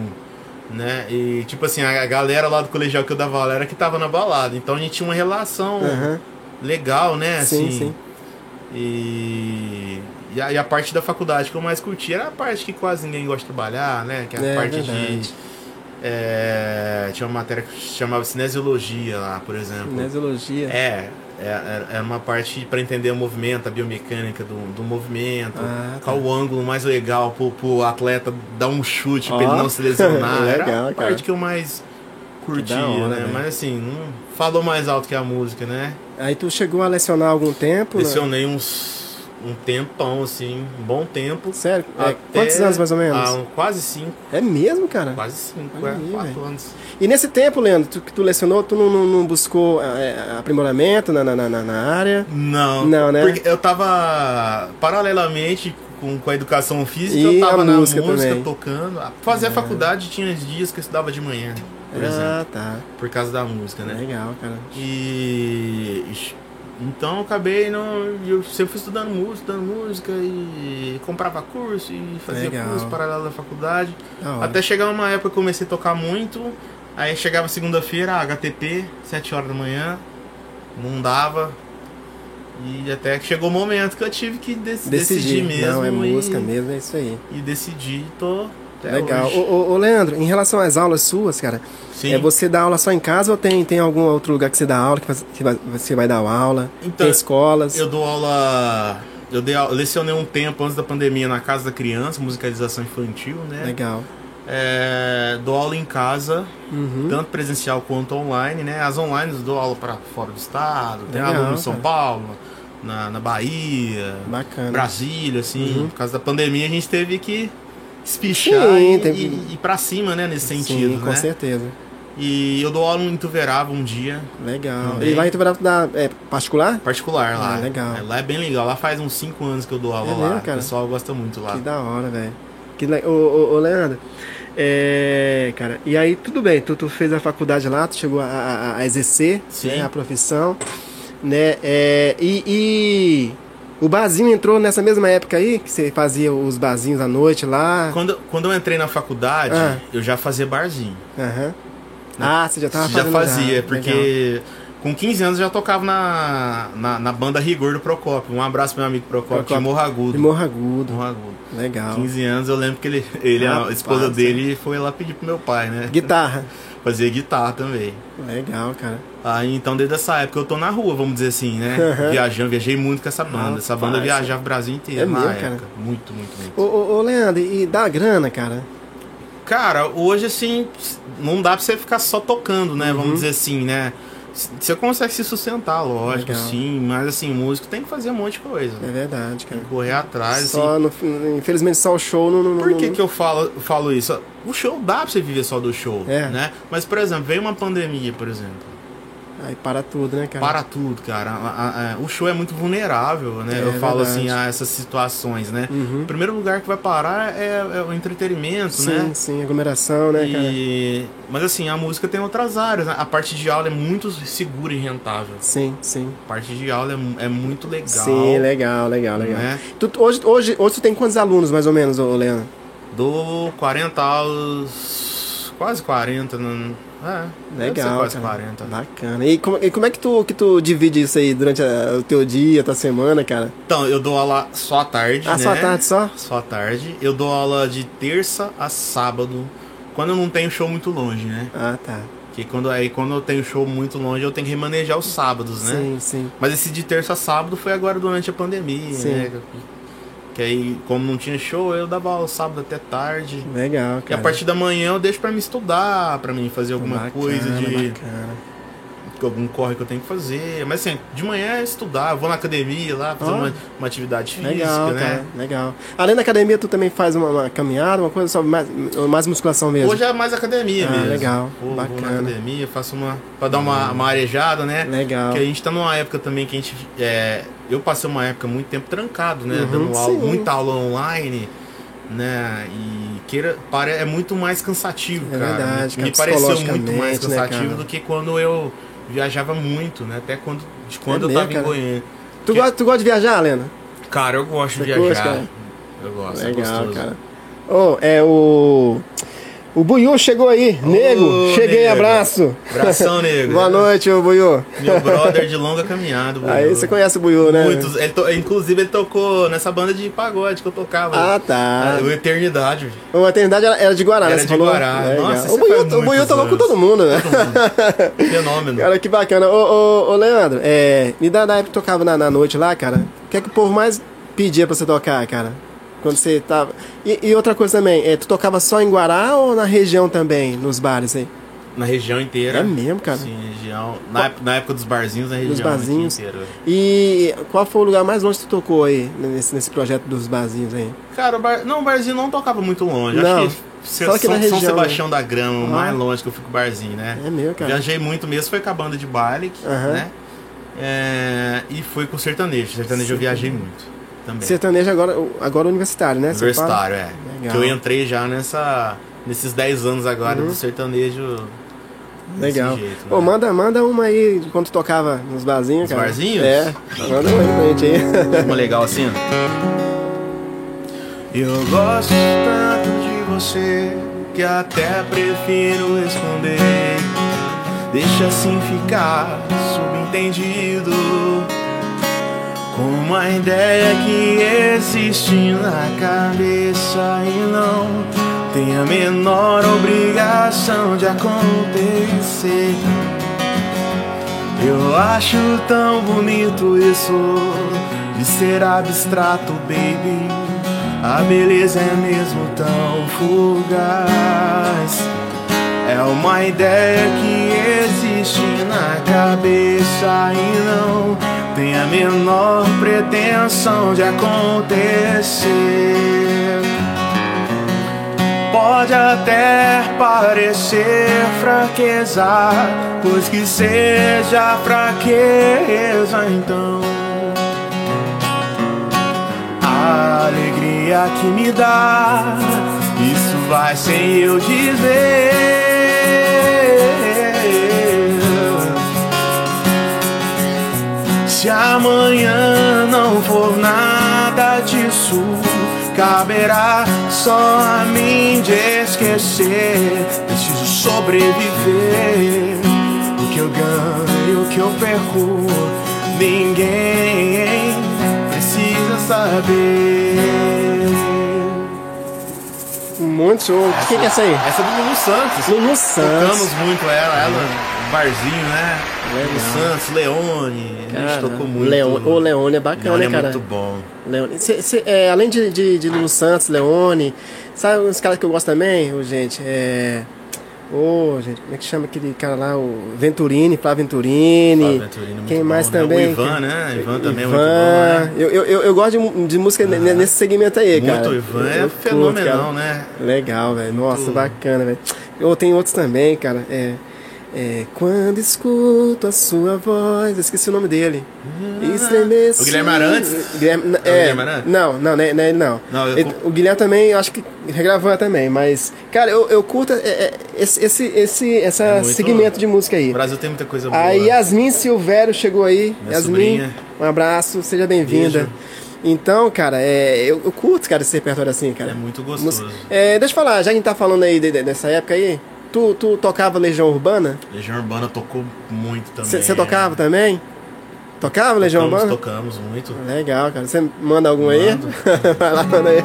Né? E tipo assim, a galera lá do colegial que eu dava aula era que tava na balada. Então a gente tinha uma relação Aham. legal, né? Sim, Assim, sim. E, e, a, e a parte da faculdade que eu mais curti era a parte que quase ninguém gosta de trabalhar, né? Que é a É, parte verdade. de. é, tinha uma matéria que chamava cinesiologia lá, por exemplo. Kinesiologia. É, é, era era uma parte para entender o movimento, a biomecânica do, do movimento, Ah, tá. qual o ângulo mais legal pro, pro atleta dar um chute Ó. pra ele não se lesionar. era Legal, a cara. parte que eu mais curtia, hora, né? velho. Mas assim, não falou mais alto que a música, né? Aí tu chegou a lecionar algum tempo? né? Lecionei uns um tempão, assim, um bom tempo. Sério? É, quantos anos mais ou menos? Ah, um- quase cinco, É mesmo, cara? quase cinco, é, aí, quatro velho. anos. E nesse tempo, Leandro, tu, que tu lecionou, tu não, não- não buscou é, aprimoramento na, na, na, na área? Não. Não, né? Porque eu tava paralelamente com, com a educação física, E eu tava na música tocando. Fazer a faculdade tinha dias que eu estudava de manhã, por exemplo, ah, tá. por causa da música, né? Legal, cara. E então eu acabei no, eu sempre fui estudando música, estudando música e comprava curso e fazia Legal. curso paralelo da faculdade. Da. Até chegar uma época que eu comecei a tocar muito. Aí chegava segunda-feira, HTP, 7 horas da manhã, não dava. E até que chegou o momento que eu tive que dec- decidir, Decidir. mesmo. Não, é e, música mesmo, é isso aí. E decidi, tô até Legal. hoje. Ô, ô, Leandro, em relação às aulas suas, cara, Sim. é você dá aula só em casa ou tem, tem algum outro lugar que você dá aula, que você vai dar aula? Então, tem escolas? Eu dou aula. Eu dei, aula- lecionei um tempo antes da pandemia na Casa da Criança, musicalização infantil, né? Legal. É, dou aula em casa, Uhum. tanto presencial quanto online, né? As online eu dou aula para fora do estado, tem Legal, aluno em São cara. Paulo, na, na Bahia, Bacana. Brasília, assim. Uhum. Por causa da pandemia a gente teve que espichar Sim, e, teve- e, e pra cima, né? Nesse sentido, Sim, com né? certeza. E eu dou aula em Ituverava um dia, Legal. Também. E lá em dá é, particular? particular lá. Ah, legal. É, lá é bem legal. Lá faz uns 5 anos que eu dou aula É lá. mesmo, cara? O pessoal gosta muito lá. Que da hora, velho. Que le... ô, ô, ô, Leandro, é, cara, e aí tudo bem, tu, tu fez a faculdade lá, tu chegou a, a- a exercer Sim. né, a profissão, né? é, e, e O barzinho entrou nessa mesma época aí, que você fazia os barzinhos à noite lá? Quando, quando eu entrei na faculdade, Ah. eu já fazia barzinho. Aham. Ah, você já tava já fazendo fazia, Legal. porque com 15 anos eu já tocava na, na, na banda Rigor do Procópio. Um abraço pro meu amigo Procópio, Procópio. de Morro Agudo. De Morro Agudo. Morro Agudo. Legal. 15 anos eu lembro que ele, ele a Rapaz, esposa é. dele foi lá pedir pro meu pai, né? Guitarra. Fazia guitarra também. Legal, cara. Aí então desde essa época eu tô na rua, vamos dizer assim, né? Aham. Viajando, viajei muito com essa banda. essa banda Rapaz. viajava o Brasil inteiro É na mesmo, época. cara? Muito, muito, muito. Ô, ô, ô, Leandro, e dá grana, cara? Cara, hoje assim, não dá pra você ficar só tocando, né? Uhum. Vamos dizer assim, né? Você consegue se sustentar, lógico, Legal. sim, mas assim, músico tem que fazer um monte de coisa. É verdade, cara. Tem que correr atrás, assim. Só no, infelizmente só o show não. não Por que, não- que eu falo, falo isso? O show dá pra você viver só do show, É. né? Mas, por exemplo, veio uma pandemia, por exemplo. Aí para tudo, né, cara? Para tudo, cara. A- a- o show é muito vulnerável, né? É eu falo verdade. assim, a essas situações, né? Uhum. O primeiro lugar que vai parar é, é o entretenimento, Sim, né? sim, aglomeração, né, cara? E... Mas assim, a música tem outras áreas. né? A parte de aula é muito segura e rentável. Sim, sim. A parte de aula é, é muito legal. Sim, legal, legal, legal. Né? Tu- hoje, hoje, hoje tu tem quantos alunos, mais ou menos, ô Leandro? Dou 40 aulas. Quase 40. Não... É, deve ser Legal, quase cara. 40. Bacana. E como, e como é que tu, que tu divide isso aí durante a- o teu dia, a tua semana, cara? Então, eu dou aula só à tarde. Ah, né? só à tarde só? Só à tarde. Eu dou aula de terça a sábado. Quando eu não tenho show muito longe, né? Ah, tá. Que quando, aí quando eu tenho show muito longe, eu tenho que remanejar os sábados, né? Sim, sim. Mas esse de terça a sábado foi agora durante a pandemia, Sim. né? Que aí, como não tinha show, eu dava aula sábado até tarde. Legal, E cara. a partir da manhã eu deixo pra me estudar, pra mim fazer alguma Bacana, coisa de Bacana. algum corre que eu tenho que fazer. Mas assim, de manhã é estudar, eu vou na academia lá, fazer Ó. uma, uma atividade física, Legal, né? cara. Legal. Além da academia, tu também faz uma, uma caminhada, uma coisa só mais, mais musculação mesmo? Hoje é mais academia Ah, mesmo. legal, Vou, vou na bacana. Academia, faço uma. pra dar uma, uma arejada, né? Legal. Porque a gente tá numa época também que a gente. é, eu passei uma época muito tempo trancado, né? Uhum, Dando aula, sim. muita aula online, né? E queira, pare- é muito mais cansativo, É cara. verdade, Me, cara, me pareceu muito mais né, cansativo cara? do que quando eu viajava muito, né? Até quando, de quando É eu tava em Goiânia. Tu, Que- gosta, tu gosta de viajar, Lena? Cara, eu gosto de Você curte, viajar. cara? Eu gosto, é Legal, gostoso. cara. Ô, é o. O Buiu chegou aí. Nego, cheguei, nego. abraço. Abração, nego. Boa noite, ô Buiu. Meu brother de longa caminhada. Aí Buiu. você conhece o Buiu, né? Muitos. Ele to- Inclusive, ele tocou nessa banda de pagode que eu tocava. Ah, tá. Ah, o Eternidade. A eternidade era, de Guará, Era né? Você de falou? Guará. Legal. Nossa, o faz o muitos tocou com todo mundo, né? Fenômeno. Cara, que bacana. Ô, ô, ô Leandro, é, me dá da época que tocava na, na noite lá, cara. O que é que o povo mais pedia pra você tocar, cara? Quando você tava. E, e outra coisa também, é, tu tocava só em Guará ou na região também, nos bares aí? Na região inteira. É mesmo, cara? Sim, região. Na, na época dos barzinhos, na região Dos barzinhos. inteira. E qual foi o lugar mais longe que tu tocou aí, nesse, nesse projeto dos barzinhos aí? Cara, o bar... não, o barzinho não tocava muito longe. Não, Acho que se- só aqui São, na região, São Sebastião da Grama, o Ah. mais longe que eu fui com o barzinho, né? É meu, cara. Viajei muito mesmo, foi com a banda de baile, Aham. né? É, E fui com o sertanejo. Sertanejo eu viajei muito também. Sertanejo agora, agora universitário, né? Universitário, é. Legal. Que eu entrei já nessa, nesses 10 anos agora Uhum. do sertanejo. desse Legal. jeito, né? Pô, manda, manda uma aí de quando tocava nos barzinhos, Nos cara. barzinhos? É, manda uma aí pra gente aí. Uma legal assim, ó. Eu gosto tanto de você que até prefiro esconder. Deixa assim ficar subentendido. Com uma ideia que existe na cabeça e não tem a menor obrigação de acontecer. Eu acho tão bonito isso de ser abstrato, baby. A beleza é mesmo tão fugaz. É uma ideia que existe na cabeça e não tem a menor pretensão de acontecer. Pode até parecer fraqueza, pois que seja fraqueza então. A alegria que me dá, isso vai sem eu dizer. Se amanhã não for nada caberá só a mim de esquecer. Preciso sobreviver. O que eu ganho, o que eu perco, ninguém precisa saber. Muito show. O que, que é essa aí? Essa é do Lulu Santos. Lulu Santos. Tocamos muito ela, ela barzinho, né? Lulu Santos, Leone. a gente tocou muito. Leone, o Leone é bacana, Leone né, é cara? muito bom. Leone. Cê- cê- é, além de, de, de Lulu Santos, Leone, sabe uns caras que eu gosto também, ô, gente? É. Ô, gente, como é que chama aquele cara lá? O Venturini, Flávio Venturini. Flávio Venturini é muito Quem bom, mais né? também? O Ivan, né? Ivan também é Ivan. muito bom, né? Eu, eu, eu, gosto de, de música ne- nesse segmento aí, cara. Muito, o Ivan é fenomenal, né? Legal, velho. Nossa, bacana, velho. Eu tenho outros também, cara. É, é, quando escuto a sua voz, esqueci o nome dele. Estremeço. O Guilherme Arantes? Guilherme, É o é, Guilherme Arantes? Não, não, não é, não é não. Eu o Guilherme também, acho que regravou também, mas, cara, eu, eu curto é, é, esse, esse, esse essa É segmento de música aí. O Brasil tem muita coisa boa. A Yasmin Silvério chegou aí. Minha Yasmin, sobrinha. um abraço, seja bem-vinda. Então, cara, é, eu, eu curto, cara, esse repertório assim, cara. É muito gostoso. Música- É, deixa eu falar, já que a gente tá falando aí de- de- dessa época aí, tu, tu tocava Legião Urbana? Legião Urbana tocou muito também. Você tocava também? Tocava Legião Tocamos, Urbana? tocamos muito. Legal, cara. Você manda algum aí? Mando. Vai lá, manda aí.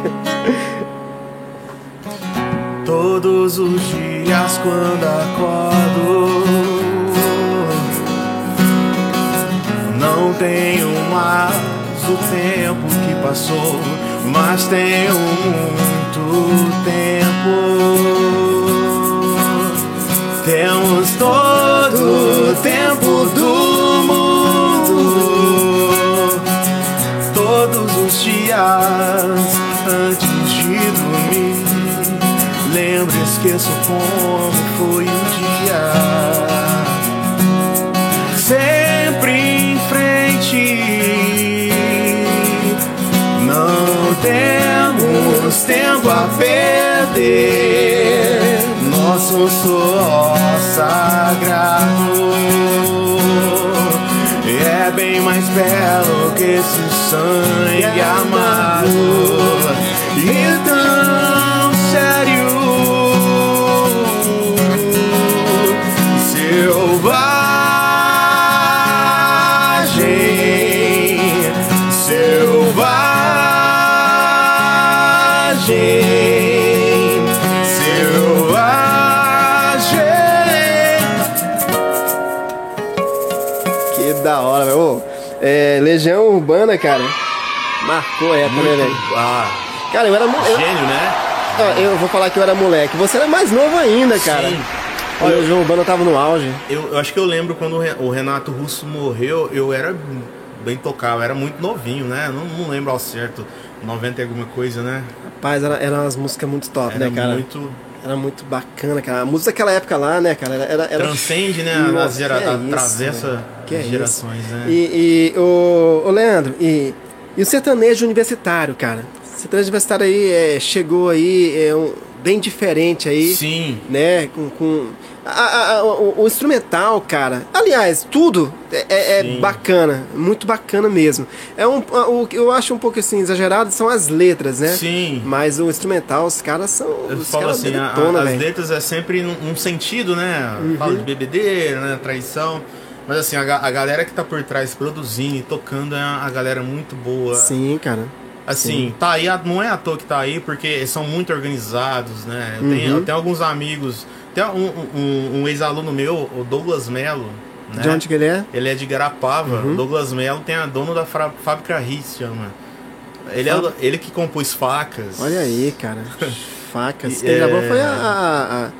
Todos os dias quando acordo Não tenho mais o tempo que passou Mas tenho muito tempo Temos todo o tempo do mundo. Todos os dias antes de dormir. Lembro e esqueço como foi o dia. Sempre em frente. Não temos tempo a perder Nosso suor sagrado. É bem mais belo que esse sangue amado E É, Legião Urbana, cara. Marcou época, né, velho? Ah, Cara, eu era. mo- Eu, gênio, né? eu vou falar que eu era moleque. Você era mais novo ainda, cara. Sim. Olha, o Legião Urbana tava no auge. Eu, eu acho que eu lembro quando o Re- o Renato Russo morreu, eu era bem tocado, era muito novinho, né? Não, não lembro ao certo, 90 e alguma coisa, né? Rapaz, era, era umas músicas muito top, Era né, cara? muito. Era muito bacana, cara. A música daquela época lá, né, cara? Era, era, Transcende, né? Nossa, As gera, é atravessa é gerações, né? E, e o, o Leandro, e, e o sertanejo universitário, cara? O sertanejo universitário aí é, chegou aí é, um, bem diferente aí, Sim. né? Com, com a- a- o, o instrumental, cara. Aliás, tudo é, é- é Sim. bacana, muito bacana mesmo. É um, o que eu acho um pouco assim exagerado são as letras, né? Sim. Mas o instrumental, os caras são. Eu os falo assim, a- detonam, a- as. Uhum. letras é sempre num, num sentido, né? Fala de bebedeira, né? Traição. Mas assim, a, a galera que tá por trás produzindo e tocando é a galera muito boa. Sim, cara. Assim, tá aí, não é à toa que tá aí, porque são muito organizados, né? Eu, Uhum. tenho, eu tenho alguns amigos. Tem um, um- um ex-aluno meu, o Douglas Melo. Né? De onde que ele é? Ele é de Garapava. Uhum. O Douglas Melo tem a dono da fábrica Ritz, chama. Ele é ele que compôs facas. Olha aí, cara. Facas. Quem é- gravou foi a, a, a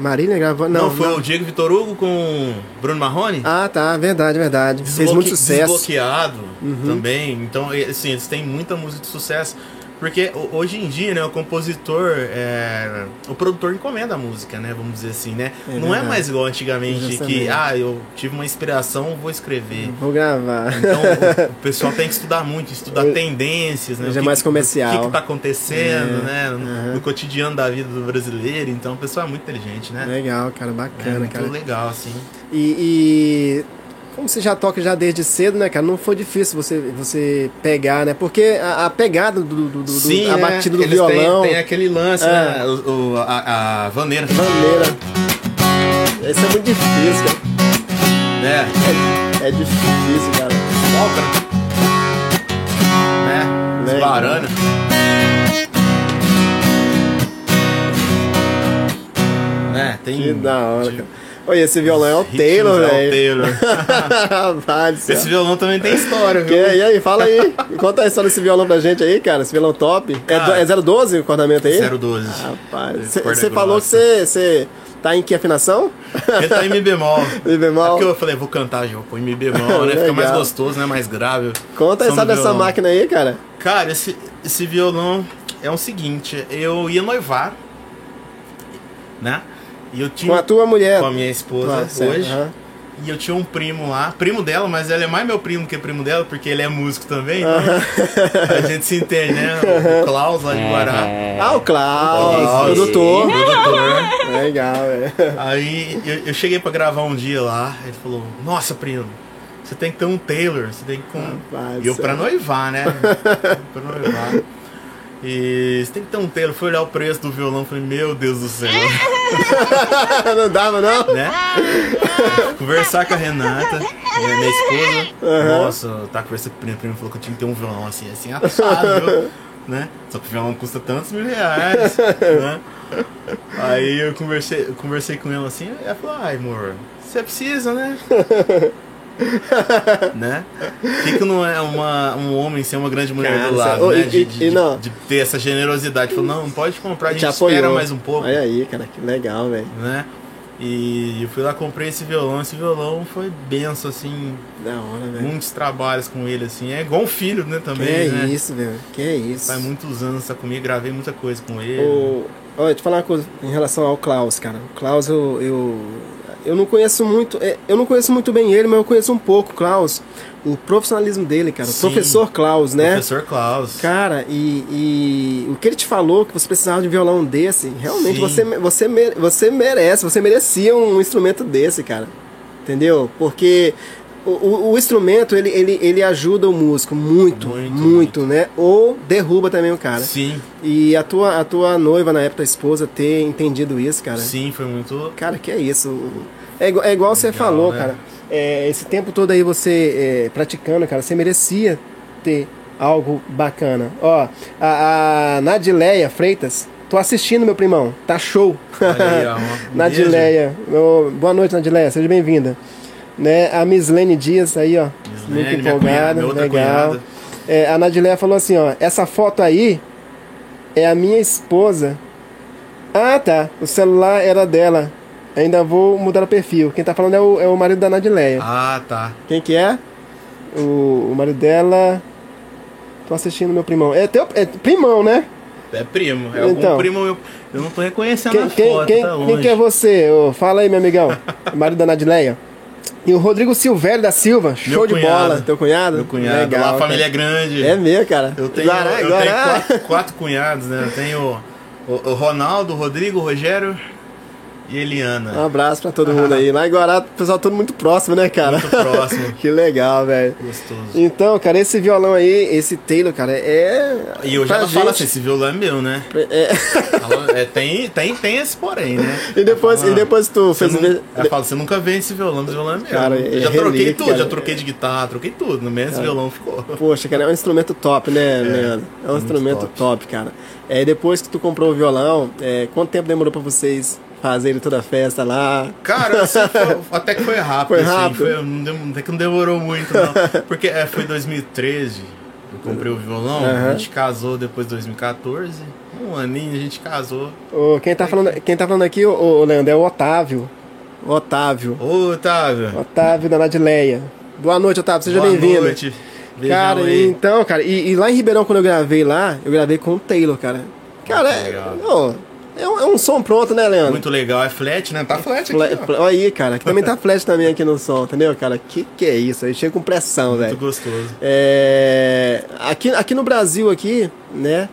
Marília gravou. Não, Não, foi não. o Diego Vitor Hugo com Bruno Marrone? Ah, tá, verdade, verdade. Fez Desbloque- muito sucesso. Uhum. Desbloqueado também. Então, assim, eles têm muita música de sucesso. Porque ho- hoje em dia, né, o compositor, é, o produtor encomenda a música, né, vamos dizer assim, né? É Não é mais igual antigamente que, Justamente. ah, eu tive uma inspiração, vou escrever. Vou gravar. Então, o, o pessoal tem que estudar muito, estudar Hoje- tendências, né? hoje o é mais comercial. O que, que tá acontecendo, É, né? No, no cotidiano da vida do brasileiro. Então, o pessoal é muito inteligente, né? Legal, cara, É bacana, muito cara. legal, assim. E, e como você já toca já desde cedo, né, cara? Não foi difícil você, você pegar, né? Porque a, a pegada do, do, do Sim, a né? batida do Eles violão. Tem, tem aquele lance, É. né? O, o- a, a vaneira. Maneira. Isso é muito difícil, cara. Né? É, é difícil, cara. Toca, né? Legal. Esbarana. Né? Tem. Que da hora, cara. Olha, esse violão é o Taylor, é o velho. Taylor. Do. Esse violão também tem história, Que- viu? e aí, fala aí. Conta a história desse violão pra gente aí, cara. Esse violão top. É, do- Cara, é 012 o acordamento aí? 012. Rapaz, você falou que você tá em que afinação? Ele tá em Mi bemol. Mi bemol. É porque eu falei, vou cantar, pôr em Mi bemol, né? Fica mais gostoso, né? Mais grave. Conta aí só do dessa máquina aí, cara. Cara, esse, esse violão é o seguinte, eu ia noivar, né? E eu tinha Com a tua mulher. com a minha esposa Ah, hoje. aham. E eu tinha um primo lá, primo dela, mas ele é mais meu primo que primo dela, porque ele é músico também. Então a gente se entende, né? O Klaus lá de Guará. É. Ah, o Klaus, produtor. produtor. Legal, velho. Aí eu, eu cheguei pra gravar um dia lá, ele falou, nossa primo, você tem que ter um Taylor, você tem que ter. Rapaz, E eu pra céu. noivar, né? pra noivar. E você tem que ter um Taylor, fui olhar o preço do violão, falei, meu Deus do céu, não dava, não? né? Conversar com a Renata, minha minha esposa. Nossa, tá conversando com o primo, o primo falou que eu tinha que ter um violão assim, assim, assado, viu? né? Só que o violão custa tantos mil reais, né? Aí eu conversei, eu conversei com ela assim, ela falou, ai amor, você precisa, né? né? Por que, que não é uma, um homem ser uma grande mulher Cara, do lado, cê- né? e- De, de- não. de ter essa generosidade. Falou, não, pode comprar, a gente Te espera mais um pouco Olha aí, cara, que legal, velho. né? E eu fui lá, comprei esse violão. Esse violão foi benção, assim, Da hora, velho. muitos trabalhos com ele, assim. É igual um filho, né, Que também, é né? isso, velho. Que é isso. Faz muitos anos tá comigo, gravei muita coisa com ele. O... Olha, te falar uma coisa em relação ao Klaus, cara. O Klaus, eu, eu, eu não conheço muito. é, Eu não conheço muito bem ele, mas eu conheço um pouco, Klaus. O profissionalismo dele, cara. O Sim. professor Klaus, né? Professor Klaus. Cara, e, e o que ele te falou que você precisava de um violão desse, realmente Sim. você, você, você merece, você merecia um instrumento desse, cara. Entendeu? Porque o, o- instrumento, ele, ele, ele ajuda o músico muito, muito, Muito, né? Ou derruba também o cara. Sim, E a tua, a tua noiva, na época, a esposa, ter entendido isso, cara. sim, foi muito. Cara, que é isso? É, igual- é igual você Legal, falou, né? cara. É, esse tempo todo aí você é, praticando, cara, você merecia ter algo bacana. Ó, a, a Nadileia Freitas, tô assistindo, meu primão. Tá show. Aí, Nadileia. Boa noite, Nadileia. Seja bem-vinda. Né, a Mislene Dias aí, ó. Mislene, muito cunhada, empolgada. outra legal. cunhada. É, a Nadileia falou assim, ó. Essa foto aí é a minha esposa. Ah, tá. O celular era dela. Ainda vou mudar o perfil. Quem tá falando é o, é o marido da Nadileia. Ah, tá. Quem que é? O, o marido dela. Tô assistindo meu primão. É teu é primão, né? É primo. É Então. algum primo. Eu, eu não tô reconhecendo Quem, quem, foto, quem, tá quem longe. que é você? Fala aí, meu amigão. Marido da Nadileia. E o Rodrigo Silvério da Silva. Show de bola. Teu cunhado? Meu cunhado. Legal. lá a família é grande. É meu, cara. Eu tenho, Guará, eu Guará. tenho quatro, quatro cunhados, né? Eu tenho o, o Ronaldo, o Rodrigo, o Rogério e Eliana. Um abraço pra todo mundo aí. Lá em Guará, o pessoal todo muito próximo, né, cara? Muito próximo. que legal, velho. Gostoso. Então, cara, esse violão aí, esse Taylor, cara, é. E eu já pra falo assim, gente- esse violão é meu, né? É. É, tem, tem, tem esse porém, né? E depois, e depois tu fez. não, ve- ela fala, você nunca vê esse violão, esse violão é meu. Cara, eu é já troquei relíquia, tudo, cara. já troquei de guitarra, troquei tudo. No esse violão ficou. Poxa, cara, é um instrumento top, né, Leandro? É um instrumento top. top. cara. É, depois que tu comprou o violão, é, quanto tempo demorou pra vocês fazerem toda a festa lá? Cara, assim, foi- até que foi rápido. Foi assim, rápido? foi- não dem- até que não demorou muito, não. Porque é, foi 2013, eu comprei o violão, Aham. a gente casou depois de 2014. Um aninho a gente casou. Ô, quem, tá falando, quem tá falando aqui, ô, Leandro, é o Otávio. O Otávio. Ô, Otávio. Otávio da Nadileia. Boa noite, Otávio, seja boa bem-vindo. noite. Cara, aí. então, cara, e, e lá em Ribeirão, quando eu gravei lá, eu gravei com o Taylor, cara. Cara, é. É, um, é um som pronto, né, Leandro? Muito legal, é flat, né? Tá flat Fla- aqui, ó. fla- Olha aí, cara, também tá flash também aqui no som, entendeu, cara? Que que é isso? Aí chega com pressão, Muito velho. gostoso. É, aqui, aqui no Brasil, aqui, né?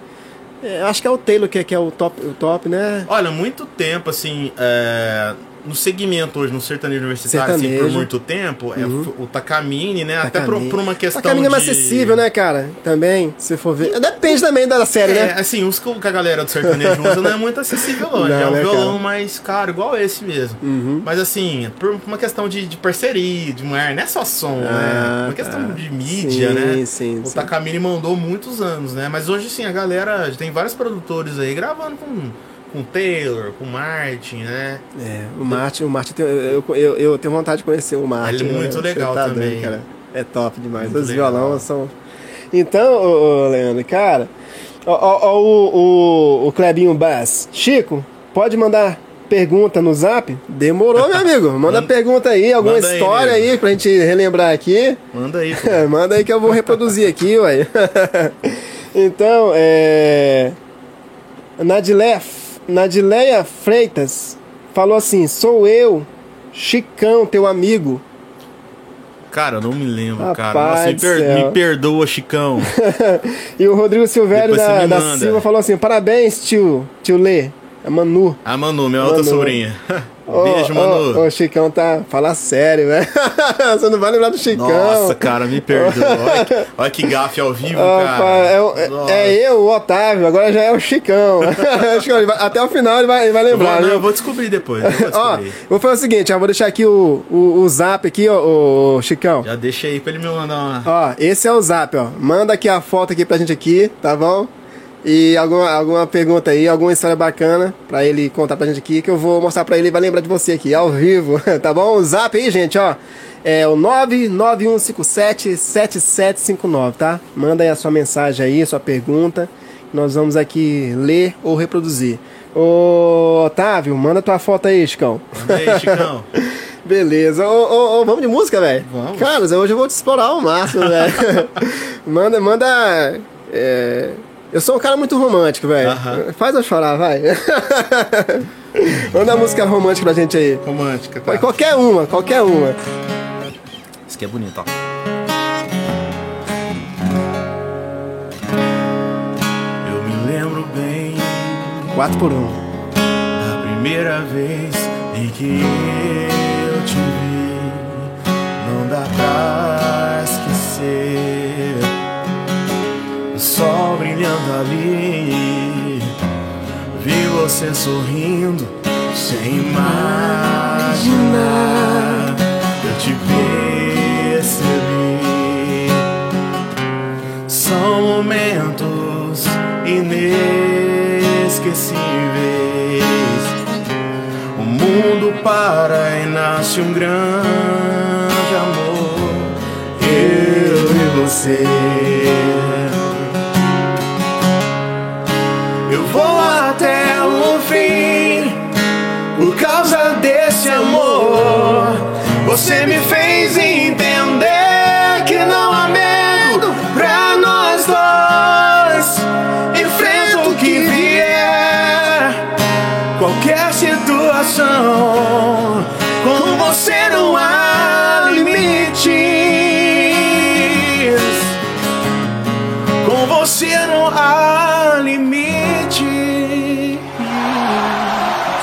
é, acho que é o Taylor que, é- que é o top, o top, né? Olha, muito tempo, assim, é, no segmento hoje, no sertanejo universitário, assim, por Sertanejo. muito tempo, é Uhum. o Takamine, né? Até por, Takamine. por uma questão Takamine é mais de... acessível, né, cara? Também, se for ver. Depende também da série, É, né? assim, os que a galera do sertanejo usa não é muito acessível, não. Não, é um né, violão cara? mais caro, igual esse mesmo. Uhum. Mas assim, por uma questão de, de parceria, de mulher, não é só som, Ah, né? Uma questão tá. de mídia, Sim, né? sim, o sim. Takamine mandou muitos anos, né? Mas hoje, sim, a galera tem vários produtores aí gravando com, com Taylor, com Martin, né? É, o Martin, o Martin tem- eu, eu, eu tenho vontade de conhecer o Martin. Ele é muito né? legal tá também. doido, cara. É top demais. Muito Os legal. violão são. Então, ô, ô, Leandro, cara, ó, ó, ó, o, o, o Clebinho Bass. Chico, pode mandar pergunta no zap? Demorou, meu amigo. Manda pergunta aí, alguma Manda aí, história aí, nego. pra gente relembrar aqui. Manda aí, Manda aí que eu vou reproduzir aqui, ué. então, é. Nadileia, Nadileia Freitas falou assim: sou eu, Chicão, teu amigo. Cara, eu não me lembro, cara. Rapaz Nossa, me, per- me perdoa, Chicão. E o Rodrigo Silvério da, da. Silva falou assim: parabéns, tio, tio Lê. É Manu. A Manu, minha outra Manu. sobrinha. Ô, Beijo, ô, Manu. Ô, Chicão tá. Fala sério, velho. Você não vai lembrar do Chicão. Nossa, cara, me perdoa. Olha, que- olha que gafe ao vivo, Ó, cara. pá, é, o- Nossa. é eu, o Otávio, agora já é o Chicão. Até o final ele vai, ele vai lembrar, não, eu vou descobrir depois. vou Ó, descobrir. vou fazer o seguinte, ó, vou deixar aqui o, o, o zap aqui, ó, o Chicão. Já deixa aí pra ele me mandar uma. Ó, esse é o zap, ó. Manda aqui a foto aqui pra gente aqui, tá bom? E alguma, alguma pergunta aí, alguma história bacana pra ele contar pra gente aqui, que eu vou mostrar pra ele e vai lembrar de você aqui, ao vivo, tá bom? O zap aí, gente, ó. É o 991577759, tá? Manda aí a sua mensagem aí, a sua pergunta. Nós vamos aqui ler ou reproduzir. Ô, Otávio, manda tua foto aí, Chicão. Aí, Chicão. Beleza. Ô, ô, ô, vamos de música, velho? Vamos. Carlos, hoje eu vou te explorar ao máximo, velho. manda, manda. é, Eu sou um cara muito romântico, velho. Aham. Faz eu chorar, vai. manda uma música romântica pra gente aí. Romântica, tá? Vai, Qualquer uma, qualquer uma. Isso aqui é bonito, ó. Eu me lembro bem 4 por 1 um. da primeira vez em que eu te vi. Não dá pra esquecer sol brilhando ali. Vi você sorrindo sem imaginar. Eu te percebi. São momentos inesquecíveis. O mundo para e nasce um grande amor. Eu e você. Situação. Com você não há limites. Com você não há limite.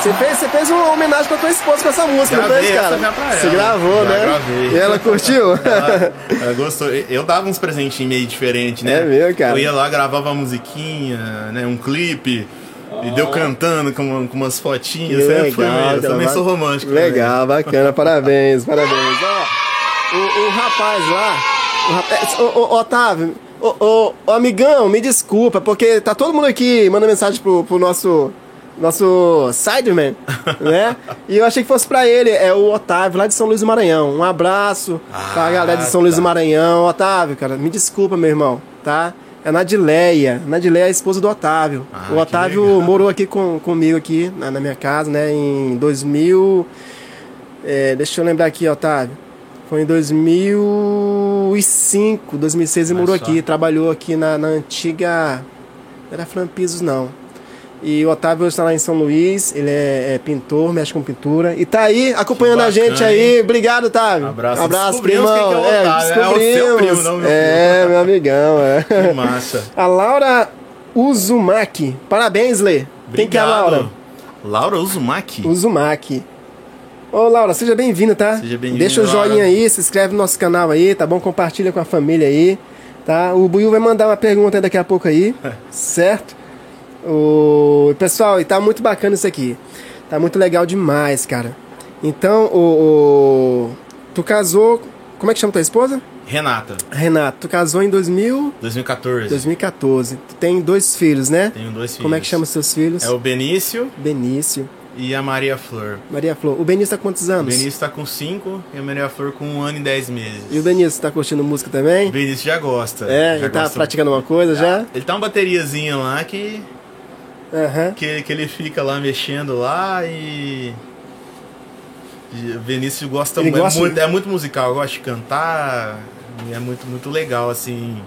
Você fez, você fez uma homenagem pra tua esposa com essa música, não Gravei fez, cara? essa Você gravou, Já né? gravei. E ela curtiu? Ela, ela gostou. Eu dava uns presentinhos meio diferentes, né? É mesmo, cara? Eu ia lá, gravava uma musiquinha, né? Um clipe. E deu cantando com, uma- com umas fotinhas. Sempre foi mesmo. Eu cara. também sou romântico. também. Legal, bacana, parabéns, parabéns. Ó, o, o rapaz lá, o rapaz, ô, ô, Otávio, ô, amigão, me desculpa, porque tá todo mundo aqui mandando mensagem pro, pro nosso, nosso Sideman, né? E eu achei que fosse pra ele, é o Otávio, lá de São Luís do Maranhão. Um abraço pra Ah, galera de São Luís do tá. Maranhão. Otávio, cara, me desculpa, meu irmão, tá? É a Nadileia. Nadileia é a esposa do Otávio. Ah, o Otávio morou aqui com, comigo aqui na, na minha casa, né? Em 2000. é, deixa eu lembrar aqui, Otávio. Foi em 2005, 2006 ele morou só. aqui, trabalhou aqui na, na antiga. Não era Flampisos, não. E o Otávio está lá em São Luís, ele é, é pintor, mexe com pintura. E tá aí acompanhando Que a gente bacana, aí. Obrigado, Otávio. Abraço. Abraço, primão. que é é, Otávio. É o seu primo, não meu É, meu amigão, é. Que massa. A Laura Uzumaki. Parabéns, Lê. Quem que é a Obrigado. Laura? Laura Uzumaki? Uzumaki. Ô, Laura, seja bem-vindo, tá? Seja bem-vindo, Deixa o joinha Laura. aí, se inscreve no nosso canal aí, tá bom? Compartilha com a família aí, tá? O Buiu vai mandar uma pergunta daqui a pouco aí, certo? O pessoal, e tá muito bacana isso aqui. Tá muito legal demais, cara. Então, o, o- tu casou, como é que chama tua esposa? Renata, Renato, tu casou em 2000, 2014. 2014. Tu tem dois filhos, né? Tenho dois filhos. Como é que chama os seus filhos? É o Benício Benício, e a Maria Flor. Maria Flor. O Benício tá com quantos O anos? Benício tá com 5 e a Maria Flor com 1 ano e 10 meses. E o Benício tá curtindo música também? O Benício já gosta. É, já ele tá praticando uma coisa já? Ele tá uma bateriazinha lá que, Aham. que, que ele fica lá mexendo lá e. e o Benício gosta, Ele mu- gosta- é, muito, é muito musical, gosta de cantar, e é muito, muito legal, assim.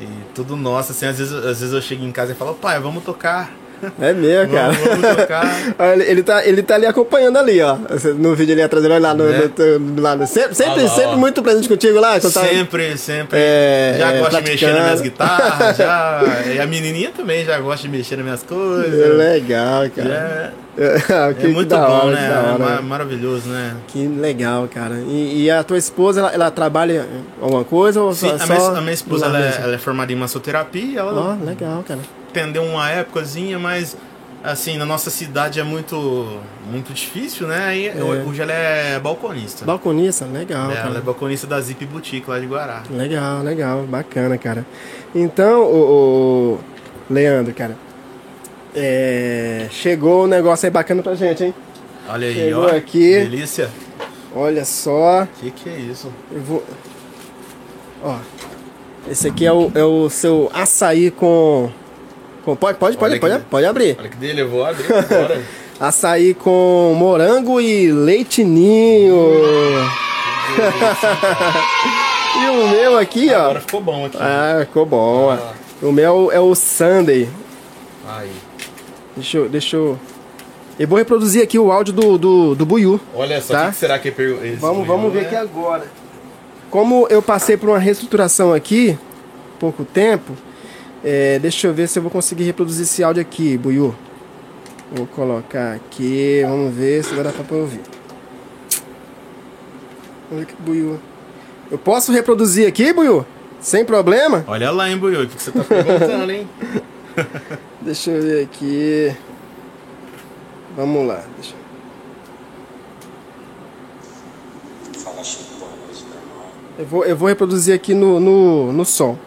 E tudo nosso, assim, às vezes, às vezes eu chego em casa e falo, pai, vamos tocar. É mesmo, cara. Vamos, vamos tocar. Ele, ele tá, ele tá ali acompanhando ali, ó. No vídeo ali atrás, olha lá no. Né? no- lá no- sempre sempre, lá, sempre muito presente contigo lá. tá- Sempre, sempre. É, já é, gosta de mexer nas minhas guitarras, já. E a menininha também já gosta de mexer nas minhas É coisas. legal, cara. Já- É, é que- que muito bom, hora, né? É hora. ma- maravilhoso, né? Que legal, cara. E, e a tua esposa, ela, ela trabalha alguma coisa ou Sim, só, a, só minha, a minha esposa ela é, ela é formada em massoterapia, ela Ó, legal, cara. atendeu uma épocazinha, mas assim, na nossa cidade é muito muito difícil, né? E hoje ela é balconista. Balconista, legal, É, ela é balconista da Zip Boutique lá de Guará. Legal, legal, bacana, cara. Então, o, o Leandro, cara, é, chegou um negócio aí bacana pra gente, hein? Olha aí, Chegou ó. aqui. Delícia. Olha só, Que que é isso? eu vou. Ó, esse aqui é o, é o seu açaí com. com pode, pode, pode, pode, que- pode abrir. Olha que dele, eu vou abrir agora. Açaí com morango e leitinho. e o meu aqui, ó. Agora ficou bom aqui. Ah, ficou bom. Ah. O meu é o Sunday. Aí. Deixa eu, deixa eu. Eu vou reproduzir aqui o áudio do, do, do Buiu. Olha só, Tá. o que, que será que é esse Vamos, vamos ver né? aqui agora. Como eu passei por uma reestruturação aqui, pouco tempo, é, deixa eu ver se eu vou conseguir reproduzir esse áudio aqui, Buiu. Vou colocar aqui, vamos ver se vai dar pra ouvir. Ver que Buiu. Eu posso reproduzir aqui, Buiu? Sem problema? Olha lá, hein, Buiu, o que, que você tá perguntando, hein? Deixa eu ver aqui. Vamos lá. Deixa... Eu, vou, eu vou reproduzir aqui no, no, no som.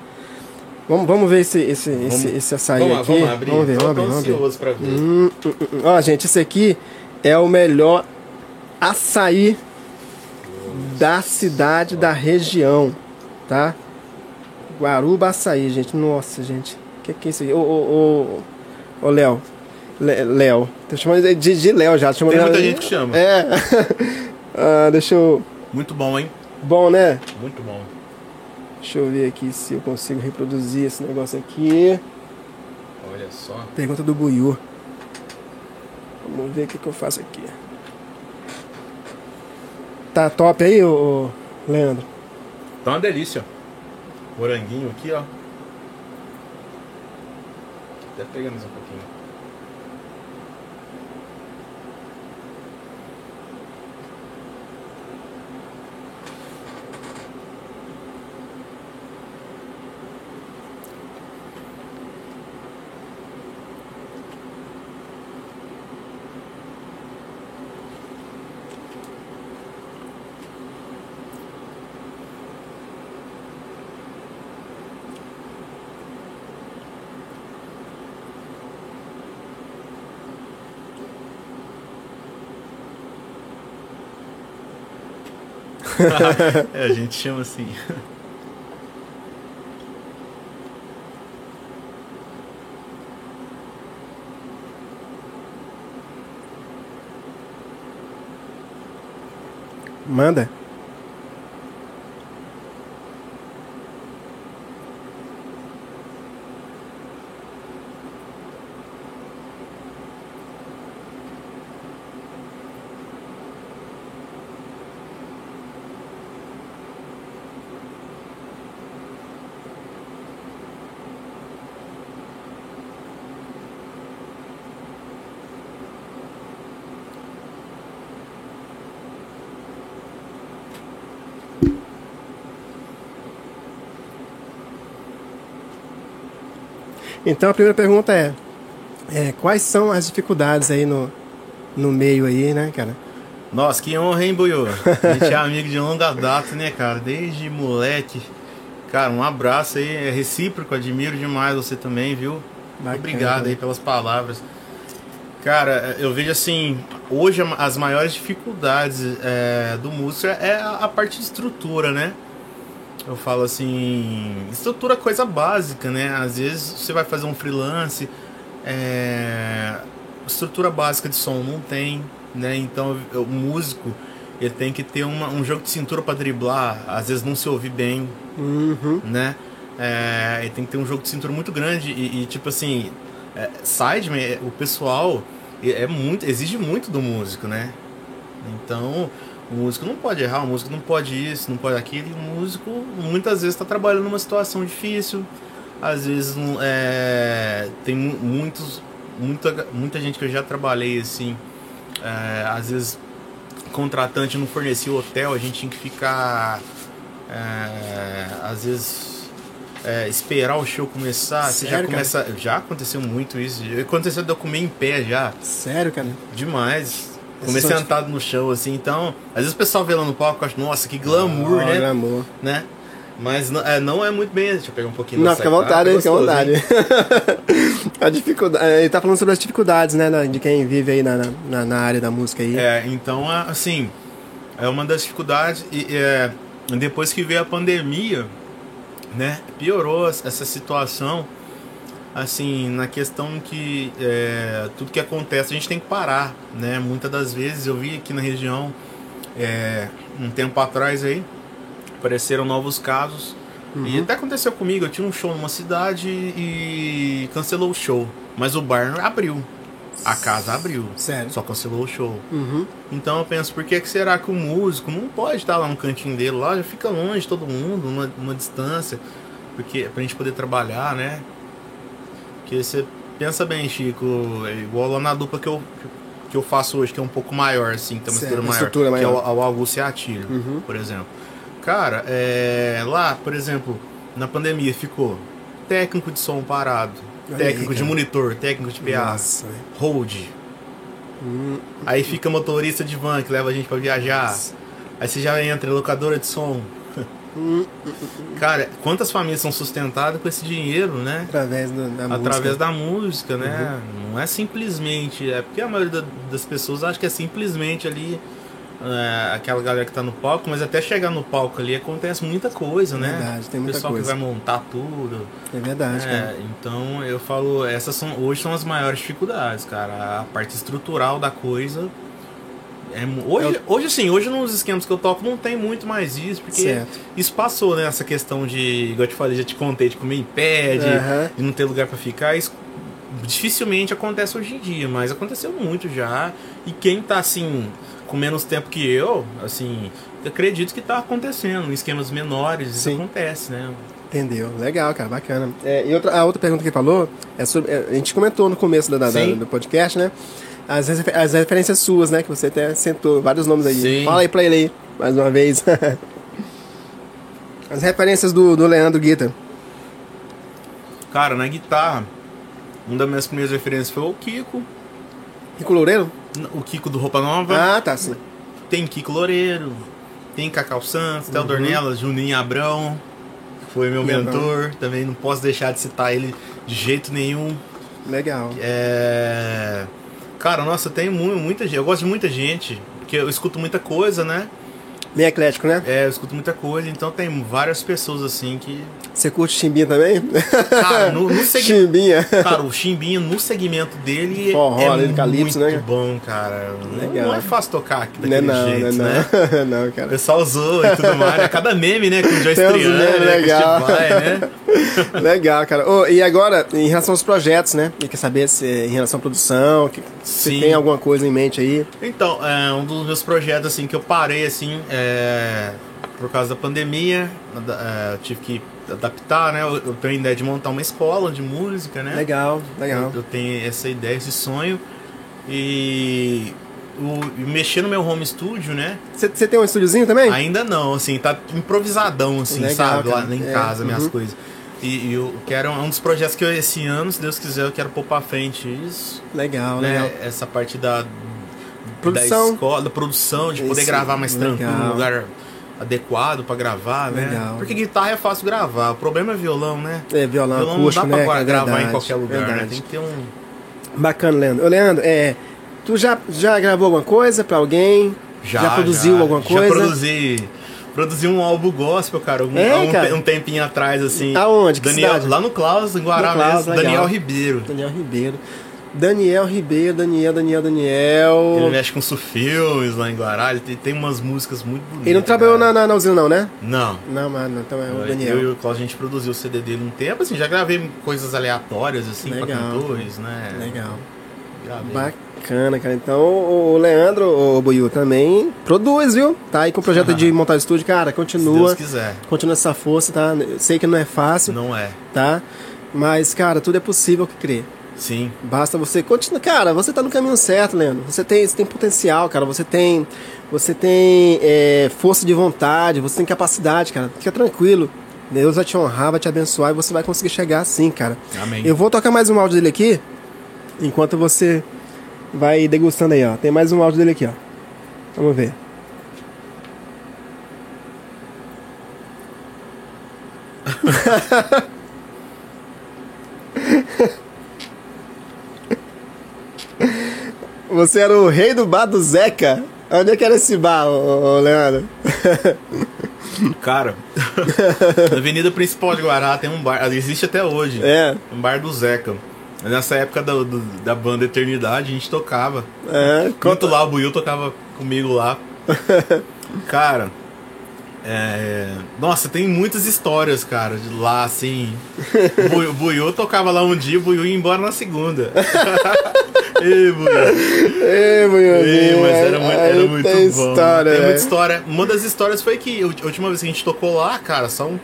Vamos, vamos ver esse, esse, esse, esse açaí vamos, aqui. vamos abrir. Vamos ver, Tô- vamos ver, vamos ver. ver. Hum, hum, hum. Ó, gente, esse aqui é o melhor açaí da cidade, da região, tá? Guaruba Açaí, gente. Nossa, gente. O que, que é isso aí? Ô, ô, ô, ô, Léo. Léo. Tô chamando de, de, Léo já. Tem muita gente que chama. É. Ah, deixa eu... Muito bom, hein? Bom, né? Muito bom. Deixa eu ver aqui se eu consigo reproduzir esse negócio aqui. Olha só. Pergunta do Buiu. Vamos ver o que, que eu faço aqui. Tá top aí, ô, ô, Leandro? Tá uma delícia. Moranguinho aqui, ó. Até pegando mais um pouquinho. é, a gente chama assim. Manda. Então a primeira pergunta é, é, quais são as dificuldades aí no, no meio aí, né, cara? Nossa, que honra, hein, Buiô? A gente é amigo de longa data, né, cara? Desde moleque. Cara, um abraço aí, é recíproco, admiro demais você também, viu? Bacana. Obrigado aí pelas palavras. Cara, eu vejo assim, hoje as maiores dificuldades é, do músico é a, a parte de estrutura, né? Eu falo assim, estrutura coisa básica, né? Às vezes você vai fazer um freelance, é, estrutura básica de som não tem, né? Então o músico ele tem que ter uma, um jogo de cintura para driblar, às vezes não se ouvir bem, Uhum. né? É, ele tem que ter um jogo de cintura muito grande e, e, tipo assim, é, sideman, o pessoal é muito, exige muito do músico, né? Então o músico não pode errar, o músico não pode isso, não pode aquilo, e o músico muitas vezes está trabalhando numa situação difícil, às vezes é, tem mu- muitos, muita, muita gente que eu já trabalhei assim, é, às vezes contratante não fornecia o hotel, a gente tinha que ficar é, às vezes é, esperar o show começar, você já Sério, cara? começa, já aconteceu muito isso, aconteceu de eu comer em pé já, Sério, cara? demais. Comer são sentado no chão, assim, então. Às vezes o pessoal vê lá no palco e acha, nossa, que glamour, Ah, né? Glamour. né? Mas não é, não é muito bem. Deixa eu pegar um pouquinho Não, fica à vontade, Ah, fica à vontade. a dificuldade, ele tá falando sobre as dificuldades, né, de quem vive aí na, na, na área da música aí. É, então, é, assim, é uma das dificuldades. E é, depois que veio a pandemia, né, piorou essa situação. Assim, na questão que é, tudo que acontece a gente tem que parar, né? Muitas das vezes eu vi aqui na região, é, um tempo atrás aí, apareceram novos casos. E até aconteceu comigo, eu tinha um show numa cidade e cancelou o show. Mas o bar abriu. A casa abriu. Sério? Só cancelou o show. Uhum. Então eu penso, por que, que será que o músico não pode estar lá no cantinho dele, lá já fica longe todo mundo, numa, numa distância, porque pra gente poder trabalhar, né? Porque você pensa bem, Chico, é igual lá na dupla que eu, que eu faço hoje, que é um pouco maior, assim, tem uma Certo, estrutura maior, estrutura que é maior. o, o Augusto Uhum. por exemplo. Cara, é, lá, por exemplo, na pandemia ficou técnico de som parado, Olha técnico aí, de monitor, técnico de PA, Nossa, hold, Hum, Aí fica motorista de van que leva a gente pra viajar. Aí você já entra, locadora de som. Cara, quantas famílias são sustentadas com esse dinheiro, né? através do- da Através música. Uhum. da música, né? Não é simplesmente. É porque a maioria da- das pessoas acha que é simplesmente ali é, aquela galera que tá no palco, mas até chegar no palco ali acontece muita coisa, né? Verdade, tem o muita pessoal coisa. que vai montar tudo. É verdade. É, então eu falo, essas são hoje são as maiores dificuldades, cara. A parte estrutural da coisa. É, hoje, hoje sim, hoje nos esquemas que eu toco não tem muito mais isso, porque Certo. isso passou, né? Essa questão de, igual eu te falei, já te contei, de comer em pé, de, de não ter lugar pra ficar. Isso dificilmente acontece hoje em dia, mas aconteceu muito já. E quem tá assim, com menos tempo que eu, assim, eu acredito que tá acontecendo. Em esquemas menores, isso Sim. acontece, né? Entendeu? Legal, cara, bacana. É, e outra, a outra pergunta que ele falou é sobre. é, a gente comentou no começo da, da- do podcast, né? As, refer- as referências suas, né? Que você até sentou vários nomes aí. Sim. Fala aí pra ele aí, mais uma vez. as referências do, do Leandro Guita. Cara, na guitarra, uma das minhas primeiras referências foi o Kiko. Rico Loureiro? O Kiko do Roupa Nova. Ah, tá, sim. Tem Kiko Loureiro. Tem Cacau Santos, Theo Uhum. Dornelas, Juninho Abrão. que Foi meu mentor. Também não posso deixar de citar ele de jeito nenhum. Legal. É... Cara, nossa, tem mu- muita gente. Eu gosto de muita gente. Porque eu escuto muita coisa, né? Bem eclético, né? É, eu escuto muita coisa. Então tem várias pessoas assim que. Você curte Chimbinha também? Cara, no, no segmento. Chimbinha. Cara, o Chimbinha no segmento dele Forró, é ali, calypso, muito né? bom, cara. Não- Legal. Não é fácil tocar aqui é daquele não, jeito, não, né? é não. não, O cara. pessoal zoa e tudo mais, né? Cada meme, né? Com o Joyce Triano, né? legal. O Vai, né? Legal, cara. Ô, e agora, em relação aos projetos, né? Quer saber se em relação à produção, que, se Sim. tem alguma coisa em mente aí. Então, é, um dos meus projetos, assim, que eu parei, assim, é, por causa da pandemia, é, tive que adaptar, né? Eu, eu tenho a ideia de montar uma escola de música, né? Legal, legal. Eu, eu tenho essa ideia, esse sonho. E, o, mexer no meu home studio, né? Você tem um estúdiozinho também? Ainda não, assim, tá improvisadão, assim, Legal, sabe? Lá cara. em É, casa, minhas uhum. coisas. E, e eu quero um dos projetos que eu, esse ano, se Deus quiser, eu quero pôr pra frente isso. Legal, né? legal. Essa parte da Produção. da escola, da produção, de poder Isso, gravar mais tranquilo, legal. num lugar adequado pra gravar, né? Legal. Porque guitarra é fácil gravar, o problema é violão, né? É, violão, violão acústico, não dá né? pra cara? gravar em Verdade, qualquer lugar, né? verdade. Tem que ter um. Bacana, Leandro. Ô, Leandro, é, tu já, já gravou alguma coisa pra alguém? produziu já, alguma Já coisa? produzi. Produzi um álbum gospel, cara, um, É, um, cara? um tempinho atrás, assim. Aonde? Que Daniel, cidade? Lá no Klaus, em Guará Klaus, mesmo. legal. Daniel Ribeiro. Daniel Ribeiro. Daniel Ribeiro, Daniel, Daniel, Daniel. Ele mexe com sufilmes lá em Guará, ele tem, tem umas músicas muito bonitas. Ele não trabalhou na, na, na usina, não, né? Não. Não, mano, então é o Eu Daniel. e o Klaus, a gente produziu o CD dele um tempo, assim, já gravei coisas aleatórias, assim, pra Legal. cantores, né? Legal. Bacana, cara. Então o Leandro, o Buiu, também produz, viu? Tá aí com o projeto de montar estúdio, cara. Se Continua. Deus quiser. Continua essa força, tá? Sei que não é fácil, Não é. tá? Mas, cara, tudo é possível que crer. Sim. Basta você continuar. Cara, você tá no caminho certo, Leandro. Você tem, você tem potencial, cara. Você tem. Você tem é, força de vontade, você tem capacidade, cara. Fica tranquilo. Deus vai te honrar, vai te abençoar e você vai conseguir chegar assim, cara. Amém. Eu vou tocar mais um áudio dele aqui, enquanto você vai degustando aí, ó. Tem mais um áudio dele aqui, ó. Vamos ver. Você era o rei do bar do Zeca. Onde é que era esse bar, ô, ô, Leandro? Cara, na avenida principal de Guará tem um bar, existe até hoje. É. Um bar do Zeca. Nessa época do- do- da banda Eternidade, a gente tocava. É, Enquanto lá o Buiu tocava comigo lá. Cara, é... Nossa, tem muitas histórias, cara, de lá, assim. O Buiu- Buiu tocava lá um dia, o Buiu ia embora na segunda. Ei, Buiu. Ei, Buiuzinho, Ei, mas era, muito- era muito tem bom. história, tem né? muita história. Uma das histórias foi que a última vez que a gente tocou lá, cara, só um,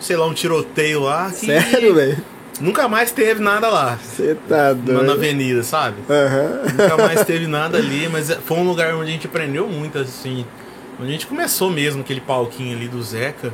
sei lá, um tiroteio lá. Que Sério, velho? Nunca mais teve nada lá. Você tá doido. na avenida, sabe? Aham. Nunca mais teve nada ali, mas é- foi um lugar onde a gente aprendeu muito, assim. Onde a gente começou mesmo, aquele palquinho ali do Zeca.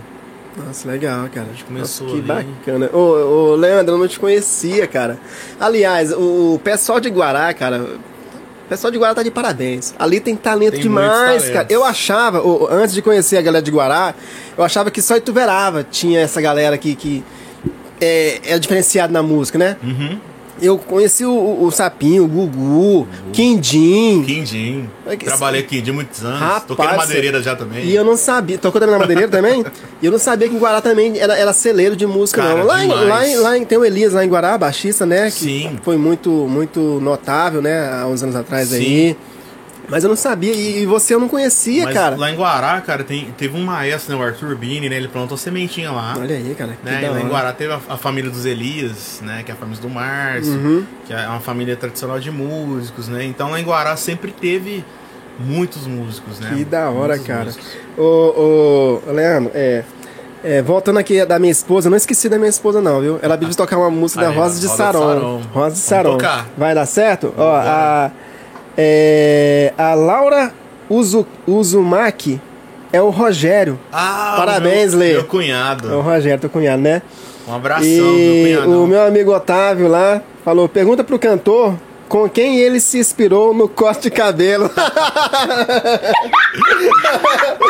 Nossa, legal, cara. gente começou Nossa, que ali. bacana. Ô, ô, Leandro, eu não te conhecia, cara. Aliás, o pessoal de Guará, cara. O pessoal de Guará tá de parabéns. Ali tem talento Tem demais, cara. Eu achava, antes de conhecer a galera de Guará, eu achava que só Ituverava tinha essa galera aqui que é, é diferenciado na música, né? Uhum. Eu conheci o, o- o Sapinho, o Gugu, Quindim. Quindim. É Trabalhei Quindim muitos anos. Rapaz, Toquei na madeireira já também. E eu não sabia. Tocou também na madeireira também? E eu não sabia que em Guará também era, era celeiro de música, Cara, não. Lá em, lá, em, lá em- tem o Elias lá em Guará, baixista, né? Que Sim. Foi muito, muito notável, né? Há uns anos atrás Sim. aí. Mas eu não sabia. E, você eu não conhecia, Mas cara. lá em Guará, cara, tem, teve um maestro, né, o Arthur Bini, né? Ele plantou sementinha lá. Olha aí, cara. Né? da E lá em. Guará teve a, a família dos Elias, né? Que é a família do Márcio, Uhum. que é uma família tradicional de músicos, né? Então lá em Guará sempre teve muitos músicos, né? Que da hora, Muitos cara. Ô, ô, Leandro, é. é, voltando aqui da minha esposa, não esqueci da minha esposa, não, viu? Ela pediu de tocar uma música da Aí, Rosa de Rosa de Saron. Saron. Rosa de Saron. Vai dar certo? Ó, Vamos a, é, a Laura Uzu, Uzumaki é o Rogério. Ah, Parabéns, meu, Lê. Meu cunhado. É o Rogério, teu cunhado, né? Um abração, e meu cunhado. o meu amigo Otávio lá falou: pergunta pro cantor com quem ele se inspirou no corte de cabelo.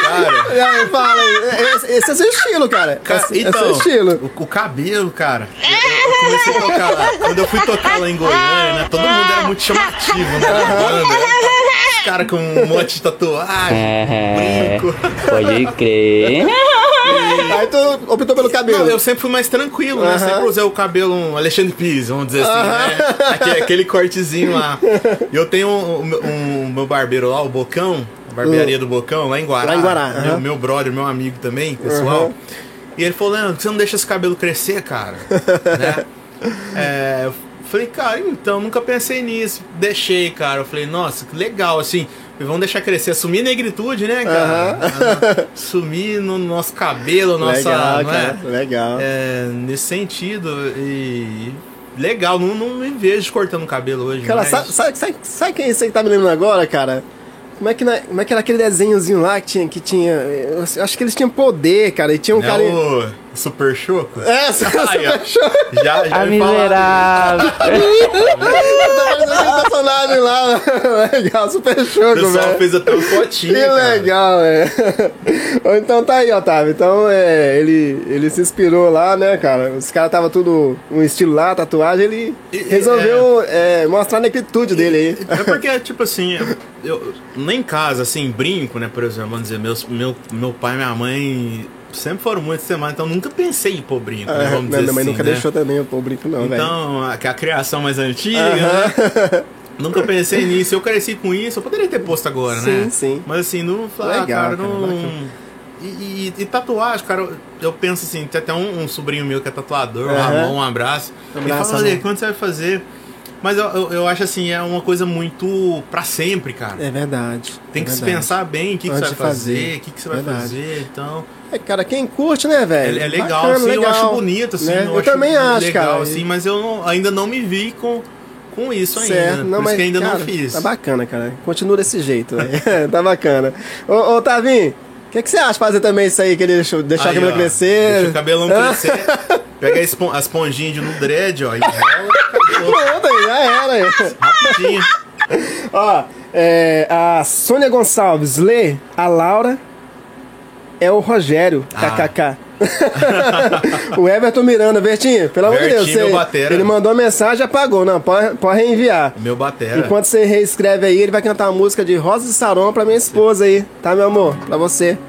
Cara, E aí, fala esse, esse é seu estilo, cara. Ca- Esse, então, é seu estilo. O, o cabelo, cara. Eu, eu comecei a tocar lá. Quando eu fui tocar lá em Goiânia, né, todo mundo era muito chamativo, né? banda. Os caras com um monte de tatuagem, É, brinco. pode crer. Aí tu optou pelo cabelo. Não, eu sempre fui mais tranquilo, né? Sempre usei o cabelo um Alexandre Pires, vamos dizer assim, né? Aquele, aquele cortezinho lá. E eu tenho um, um- um meu barbeiro lá, o Bocão, a barbearia do Bocão, lá em Guará. Lá em Guará, Meu, aham. meu brother, meu amigo também, pessoal. Aham. E ele falou, Leandro, você não deixa esse cabelo crescer, cara? né? É, eu falei, cara, então, nunca pensei nisso. Deixei, cara. Eu falei, nossa, que legal, assim. Vamos deixar crescer, assumir negritude, né, cara? Ah, Sumir no nosso cabelo, nossa. legal, é? cara. Legal. É, nesse sentido, e. Legal, não, não me vejo cortando o cabelo hoje. Cara, mas... sabe, sabe, sabe, sabe quem é esse aí que tá me lembrando agora, cara? Como é, que na- como é que era aquele desenhozinho lá que tinha. Que tinha acho que eles tinham poder, cara. E tinha um Não, cara. o Super Choco? É, super. Já, já A miserável. Tá personagem lá. Legal, super O show, pessoal velho. fez até um fotinho, Que cara. legal, é. Então tá aí, Otávio. Então, é, ele, ele se inspirou lá, né, cara? Os caras tava tudo um estilo lá, tatuagem, ele E- resolveu é, mostrar a negritude dele aí. É porque, tipo assim, eu, eu nem em casa, assim, brinco, né? Por exemplo, vamos dizer, meus, meu, meu pai e minha mãe sempre foram muito semana, então nunca pensei em pôr brinco, né? É, Vamos minha dizer mãe assim, nunca né? deixou também eu pôr brinco, não. Então, a, a criação mais antiga, né? Nunca pensei nisso. Eu cresci com isso, eu poderia ter posto agora, Sim, né? sim. Mas assim, não falar, Legal, cara, cara, não. bacana. E, e- e tatuagem, cara, eu, eu penso assim, tem até um, um sobrinho meu que é tatuador, um Aham. Ramon, um abraço. Um Ele abraço, fala, "Olha, Ramon." quando você vai fazer? Mas eu, eu, eu acho assim, é uma coisa muito pra sempre, cara. É verdade. Tem é que se verdade. pensar bem o que, que você vai fazer. o que, que você vai Verdade. fazer, então. É, cara, quem curte, né, É, velho? é legal, Bacana, eu legal, acho bonito, assim. né? Eu, Eu, acho também acho, legal, cara. assim, mas eu não- ainda não me vi com, com isso ainda. Certo, Por não, isso mas que ainda cara, não fiz. Tá bacana, cara. Continua desse jeito, velho. tá bacana. Ô, ô Tavinho, o que, que você acha de fazer também isso aí, que ele deixou, deixar Aí, o cabelo ó, crescer? Deixa o cabelão crescer. Pega a espon- as ponjinhas de no dread, ó, e rola, aí, já era. Rapidinho. Ó, é, a Sônia Gonçalves lê, a Laura é o Rogério, Ah. kkk. o Everton Miranda, Vertinho, pelo amor de Deus, você- batera. ele mandou uma mensagem e apagou. Não, pode, pode reenviar. Meu batera. Enquanto você reescreve aí, ele vai cantar uma música de Rosa e Saron pra minha esposa aí, tá, meu amor? Pra você.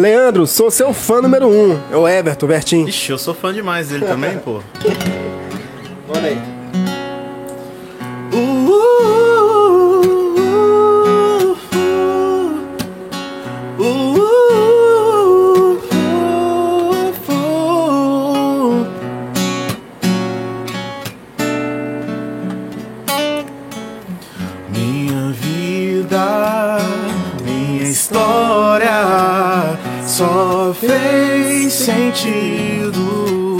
Leandro, sou seu fã número um. É o Everton, Vertinho. Ixi, eu sou fã demais dele também, pô. Olha aí. Fez sentido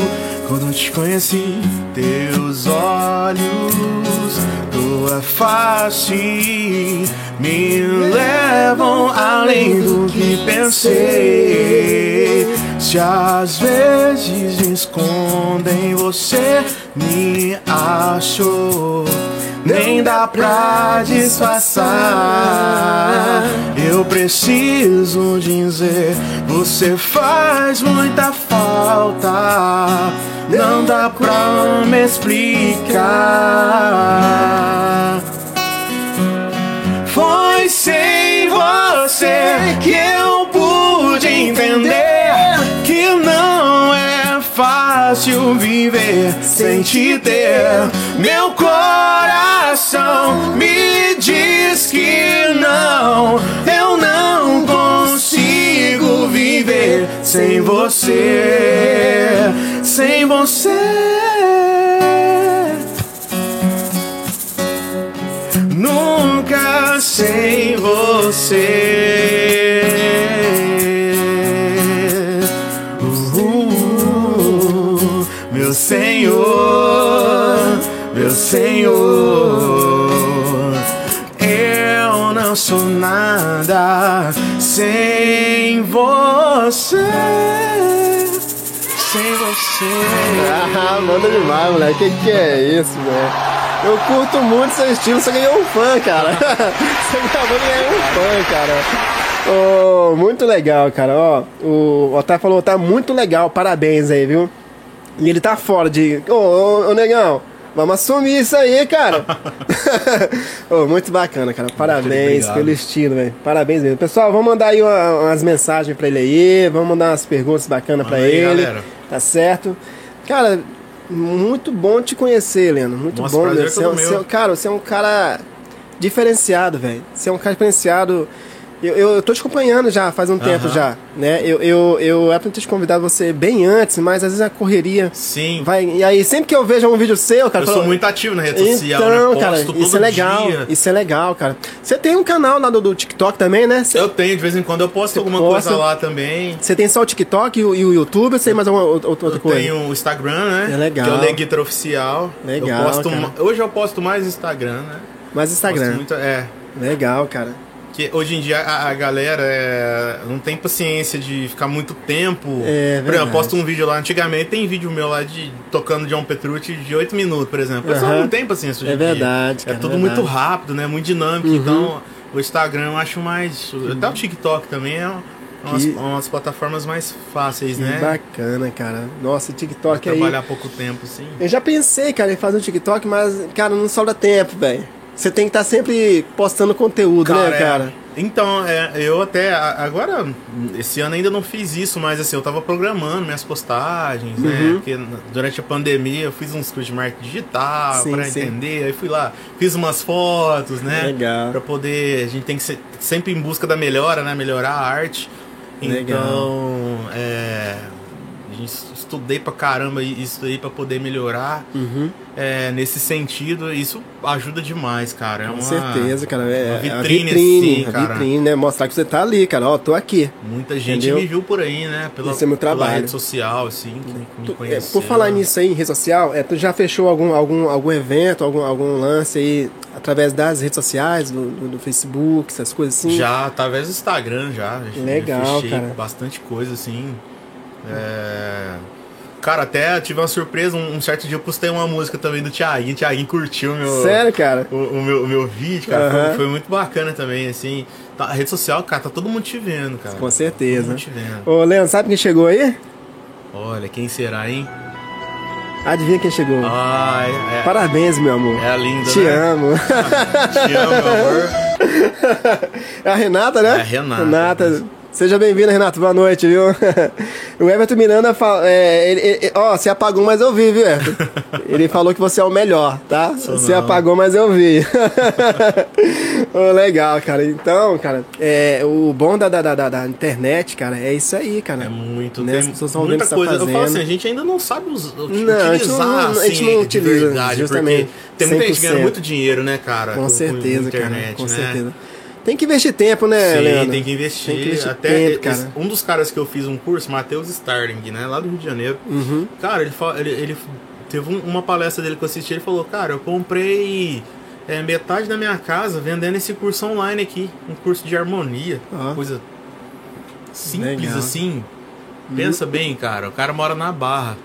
quando te conheci. Teus olhos, tua face me levam além do que pensei. Se às vezes me escondem, você me achou. Nem dá pra disfarçar. Eu preciso dizer, você faz muita falta. Não dá pra me explicar. Foi sem você que eu pude entender fácil viver sem te ter. Meu coração me diz que não, eu não consigo viver sem você, sem você. Nunca sem você. Senhor, eu não sou nada sem você. Sem você. Ah, manda demais, moleque. Que que é isso, velho? Eu curto muito seu estilo, você ganhou um fã, cara. você acabou de ganhar um fã, cara. Oh, muito legal, cara. Ó, o Otávio falou, tá muito legal, parabéns aí, viu? E ele tá fora de. Ô, ô, ô negão, vamos assumir isso aí, cara. Ô, muito bacana, cara. Parabéns pelo estilo, velho. Parabéns mesmo. Pessoal, vamos mandar aí uma- umas mensagens pra ele aí. Vamos mandar umas perguntas bacanas aí, ele. galera. Tá certo? Cara, muito bom te conhecer, Leandro. Muito Nossa, bom prazer mesmo. Você, é um- você é cara, você é um cara diferenciado, velho. Você é um cara diferenciado. Eu, eu, eu tô te acompanhando já faz um tempo Aham. já, né? Eu, eu, eu era pra ter te convidado você bem antes, mas às vezes a correria Sim. vai... E aí, sempre que eu vejo um vídeo seu, cara... Eu sou muito ativo na rede social, Então, né? cara, isso é legal. dia. Isso é legal, cara. Você tem um canal lá do, do TikTok também, né? Você Eu tenho, de vez em quando eu posto alguma posta? coisa lá também. você tem só o TikTok e o, e o YouTube, ou você tem mais alguma outra, Eu coisa? tenho o Instagram, né? É legal. Que é o Leguitra Oficial. Legal, Eu posto Hoje eu posto mais Instagram, né? Mais Instagram. Muito, é. Legal, cara. Que hoje em dia a, a galera é, não tem paciência de ficar muito tempo. É, por exemplo, eu posto um vídeo lá antigamente, tem vídeo meu lá de tocando John Petrucci de 8 minutos, por exemplo. O pessoal não tem paciência hoje É verdade, É cara, tudo é muito verdade. rápido, né? Muito dinâmico. Uhum. Então, o Instagram eu acho mais. Até o TikTok também é umas, Que- umas plataformas mais fáceis, Que né? bacana, cara. Nossa, TikTok aí. Trabalhar pouco tempo, assim. Eu já pensei, cara, em fazer um TikTok, mas, cara, não sobra tempo, velho. Você tem que estar sempre postando conteúdo, né, é, cara? Então, é, eu até. Agora, esse ano ainda não fiz isso, mas assim, eu tava programando minhas postagens, né? Uhum. Porque n- durante a pandemia eu fiz uns cursos de marketing digital sim. entender. Aí fui lá, fiz umas fotos, né? Legal. Pra poder. A gente tem que ser sempre em busca da melhora, né? Melhorar a arte. Legal. Então, é. A gente estudei pra caramba isso aí pra poder melhorar Uhum. é, nesse sentido. Isso ajuda demais, cara. É Com uma, certeza, cara. É, uma é a vitrine, vitrine, assim, a cara. vitrine, né? Mostrar que você tá ali, cara. Ó, tô aqui. Muita gente Entendeu? me viu por aí, né? Pela, Esse é meu trabalho. rede social, assim, que me Tu- é, conheceu. por falar nisso aí, em rede social, é, tu já fechou algum, algum, algum evento, algum, algum lance aí através das redes sociais, do, do- Facebook, essas coisas assim? Já, através do Instagram, já. já Legal, fechei cara. Bastante coisa, assim. É... Cara, até tive uma surpresa. Um, um certo dia eu postei uma música também do Thiaguinho. O Thiaguinho curtiu o meu... Sério, cara? O, o meu, o meu vídeo, cara, Aham. foi, foi muito bacana também, assim. Tá, a rede social, cara, tá todo mundo te vendo, cara. Com certeza. Todo mundo te vendo. Ô, Leandro, sabe quem chegou aí? Olha, quem será, hein? Adivinha quem chegou? Ah, é, é, Parabéns, meu amor. é a linda, Te né? amo. Te amo, meu amor. É a Renata, né? É a Renata. Renata. Seja bem-vinda, Renato. Boa noite, viu? o Everton Miranda fala. É, ele, ele- ó, você apagou, mas eu vi, viu, Everton? ele falou que você é o melhor, tá? Você apagou, mas eu vi. Ô, legal, cara. Então, cara, é, o bom da, da, da, da internet, cara, é isso aí, cara. É muito, Né? tem As muita você coisa. tá Eu falo assim, a gente ainda não sabe us- Não, a gente utilizar, não- a gente assim, não de utiliza, verdade, justamente, tem muita gente 100%. ganhando muito dinheiro, né, cara? Com certeza, internet, cara. Com né? certeza. Tem que investir tempo, né, Sim, Leandro? tem que investir. Tem que investir Até tempo, esse- um dos caras que eu fiz um curso, Matheus Starling, né, lá do Rio de Janeiro. Uhum. Cara, ele, ele, ele teve um- uma palestra dele que eu assisti, ele falou, cara, eu comprei é, metade da minha casa vendendo esse curso online aqui, um curso de harmonia, Ó. coisa simples Legal. Uhum. assim. Pensa bem, cara, o cara mora na Barra,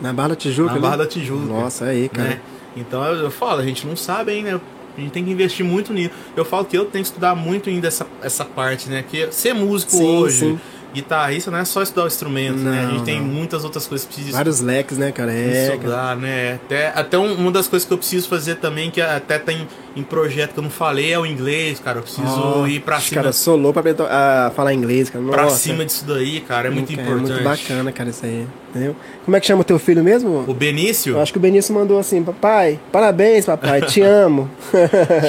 Na Barra da Tijuca, na né? Barra da Tijuca. Nossa, aí, cara. né? Então eu, falo, a gente não sabe ainda. A gente tem que investir muito nisso. Eu falo que eu tenho que estudar muito ainda essa, essa parte, né? Que ser músico Sim, hoje, sim. guitarrista, não é só estudar o instrumento, né? A Não, gente tem não. muitas outras coisas que precisa Vários leques, né, cara? É, cara. estudar, né? Até, até um- uma das coisas que eu preciso fazer também, que até tem em projeto que eu não falei, é o inglês, cara. Eu preciso Ó, ir pra cima, Cara, sou louco pra falar inglês, cara. pra Nossa. cima disso daí, cara. É muito Cara, importante. É muito bacana, cara, isso aí. Entendeu? Como é que chama o teu filho mesmo? O Benício, Eu acho que o Benício mandou assim, papai, parabéns, papai, te amo.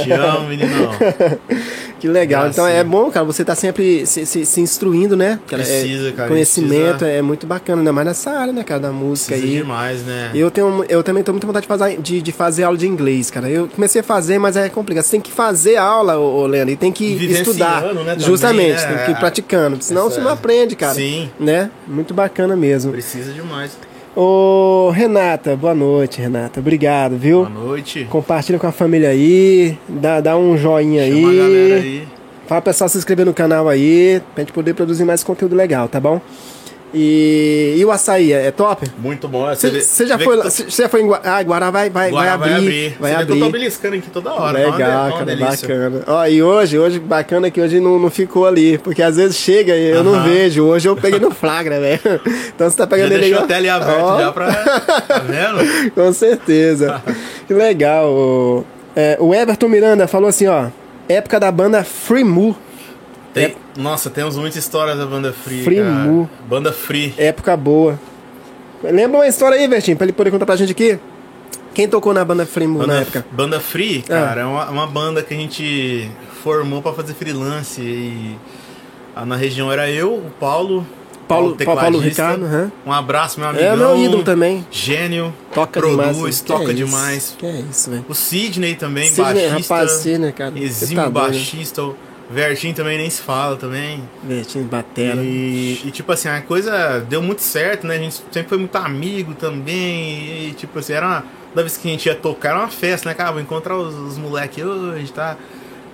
te amo, meninão. que legal. Então é bom, cara, você tá sempre se, se, se instruindo, né? Cara, é- Precisa, cara, Conhecimento precisa. é muito bacana, ainda mais nessa área, né, cara, da música Precisa aí. demais, né? Eu, tenho, eu também tenho muita vontade de fazer, de, de fazer aula de inglês, cara. Eu comecei a fazer, mas é complicado. Você tem que fazer aula, ô, ô Leandro, e tem que estudar. né, também, justamente, né? tem que ir praticando. Senão você não aprende, cara. Sim. Né? Muito bacana mesmo. Precisa demais. Ô, Renata, boa noite, Renata. Obrigado, viu? Boa noite. Compartilha com a família aí, dá, dá um joinha aí. Chama a galera aí. Fala pessoal se inscrever no canal aí, pra gente poder produzir mais conteúdo legal, tá bom? E, e o açaí, é, é top? Muito bom. Você já, foi cê já foi em Gua- ah, Guará? Vai, vai, Guará vai abrir. Vai vê que abrir. eu tô beliscando aqui toda hora. uma Legal, uma cara, delícia. bacana. Ó, e hoje, hoje, bacana que hoje não, não ficou ali, porque às vezes chega e eu não Aham. vejo. Hoje eu peguei no flagra, velho. Então você tá Já pegando ele deixou a tela aberta Ó, já pra... Tá vendo? Com certeza. que legal. O, é, o Everton Miranda falou assim, ó. Época da banda Free Mu. Tem- Nossa, temos muitas histórias da banda Free, Free cara. Mu. Banda Free. Época boa. Lembra uma história aí, Vertinho, pra ele poder contar pra gente aqui? Quem tocou na banda Free Mu Banda, na época? banda Free, Ah. cara, é uma, uma banda que a gente formou pra fazer freelance e... ah, Na região era eu, o Paulo... Paulo, Paulo, Paulo. Ricardo. Um abraço, meu amigão. É meu ídolo também. Gênio. Toca produz, demais. toca Que é demais. Que é isso, velho. O Sidney também, Sidney, baixista. rapaz, Sidney, cara. Exímio tá né? baixista. Vertinho também nem se fala também. Vertinho, batera. E, e, tipo assim, a coisa deu muito certo, né? A gente sempre foi muito amigo também. E tipo assim, era uma. Toda vez que a gente ia tocar era uma festa, né, cara? Vou encontrar os, os moleques hoje, tá?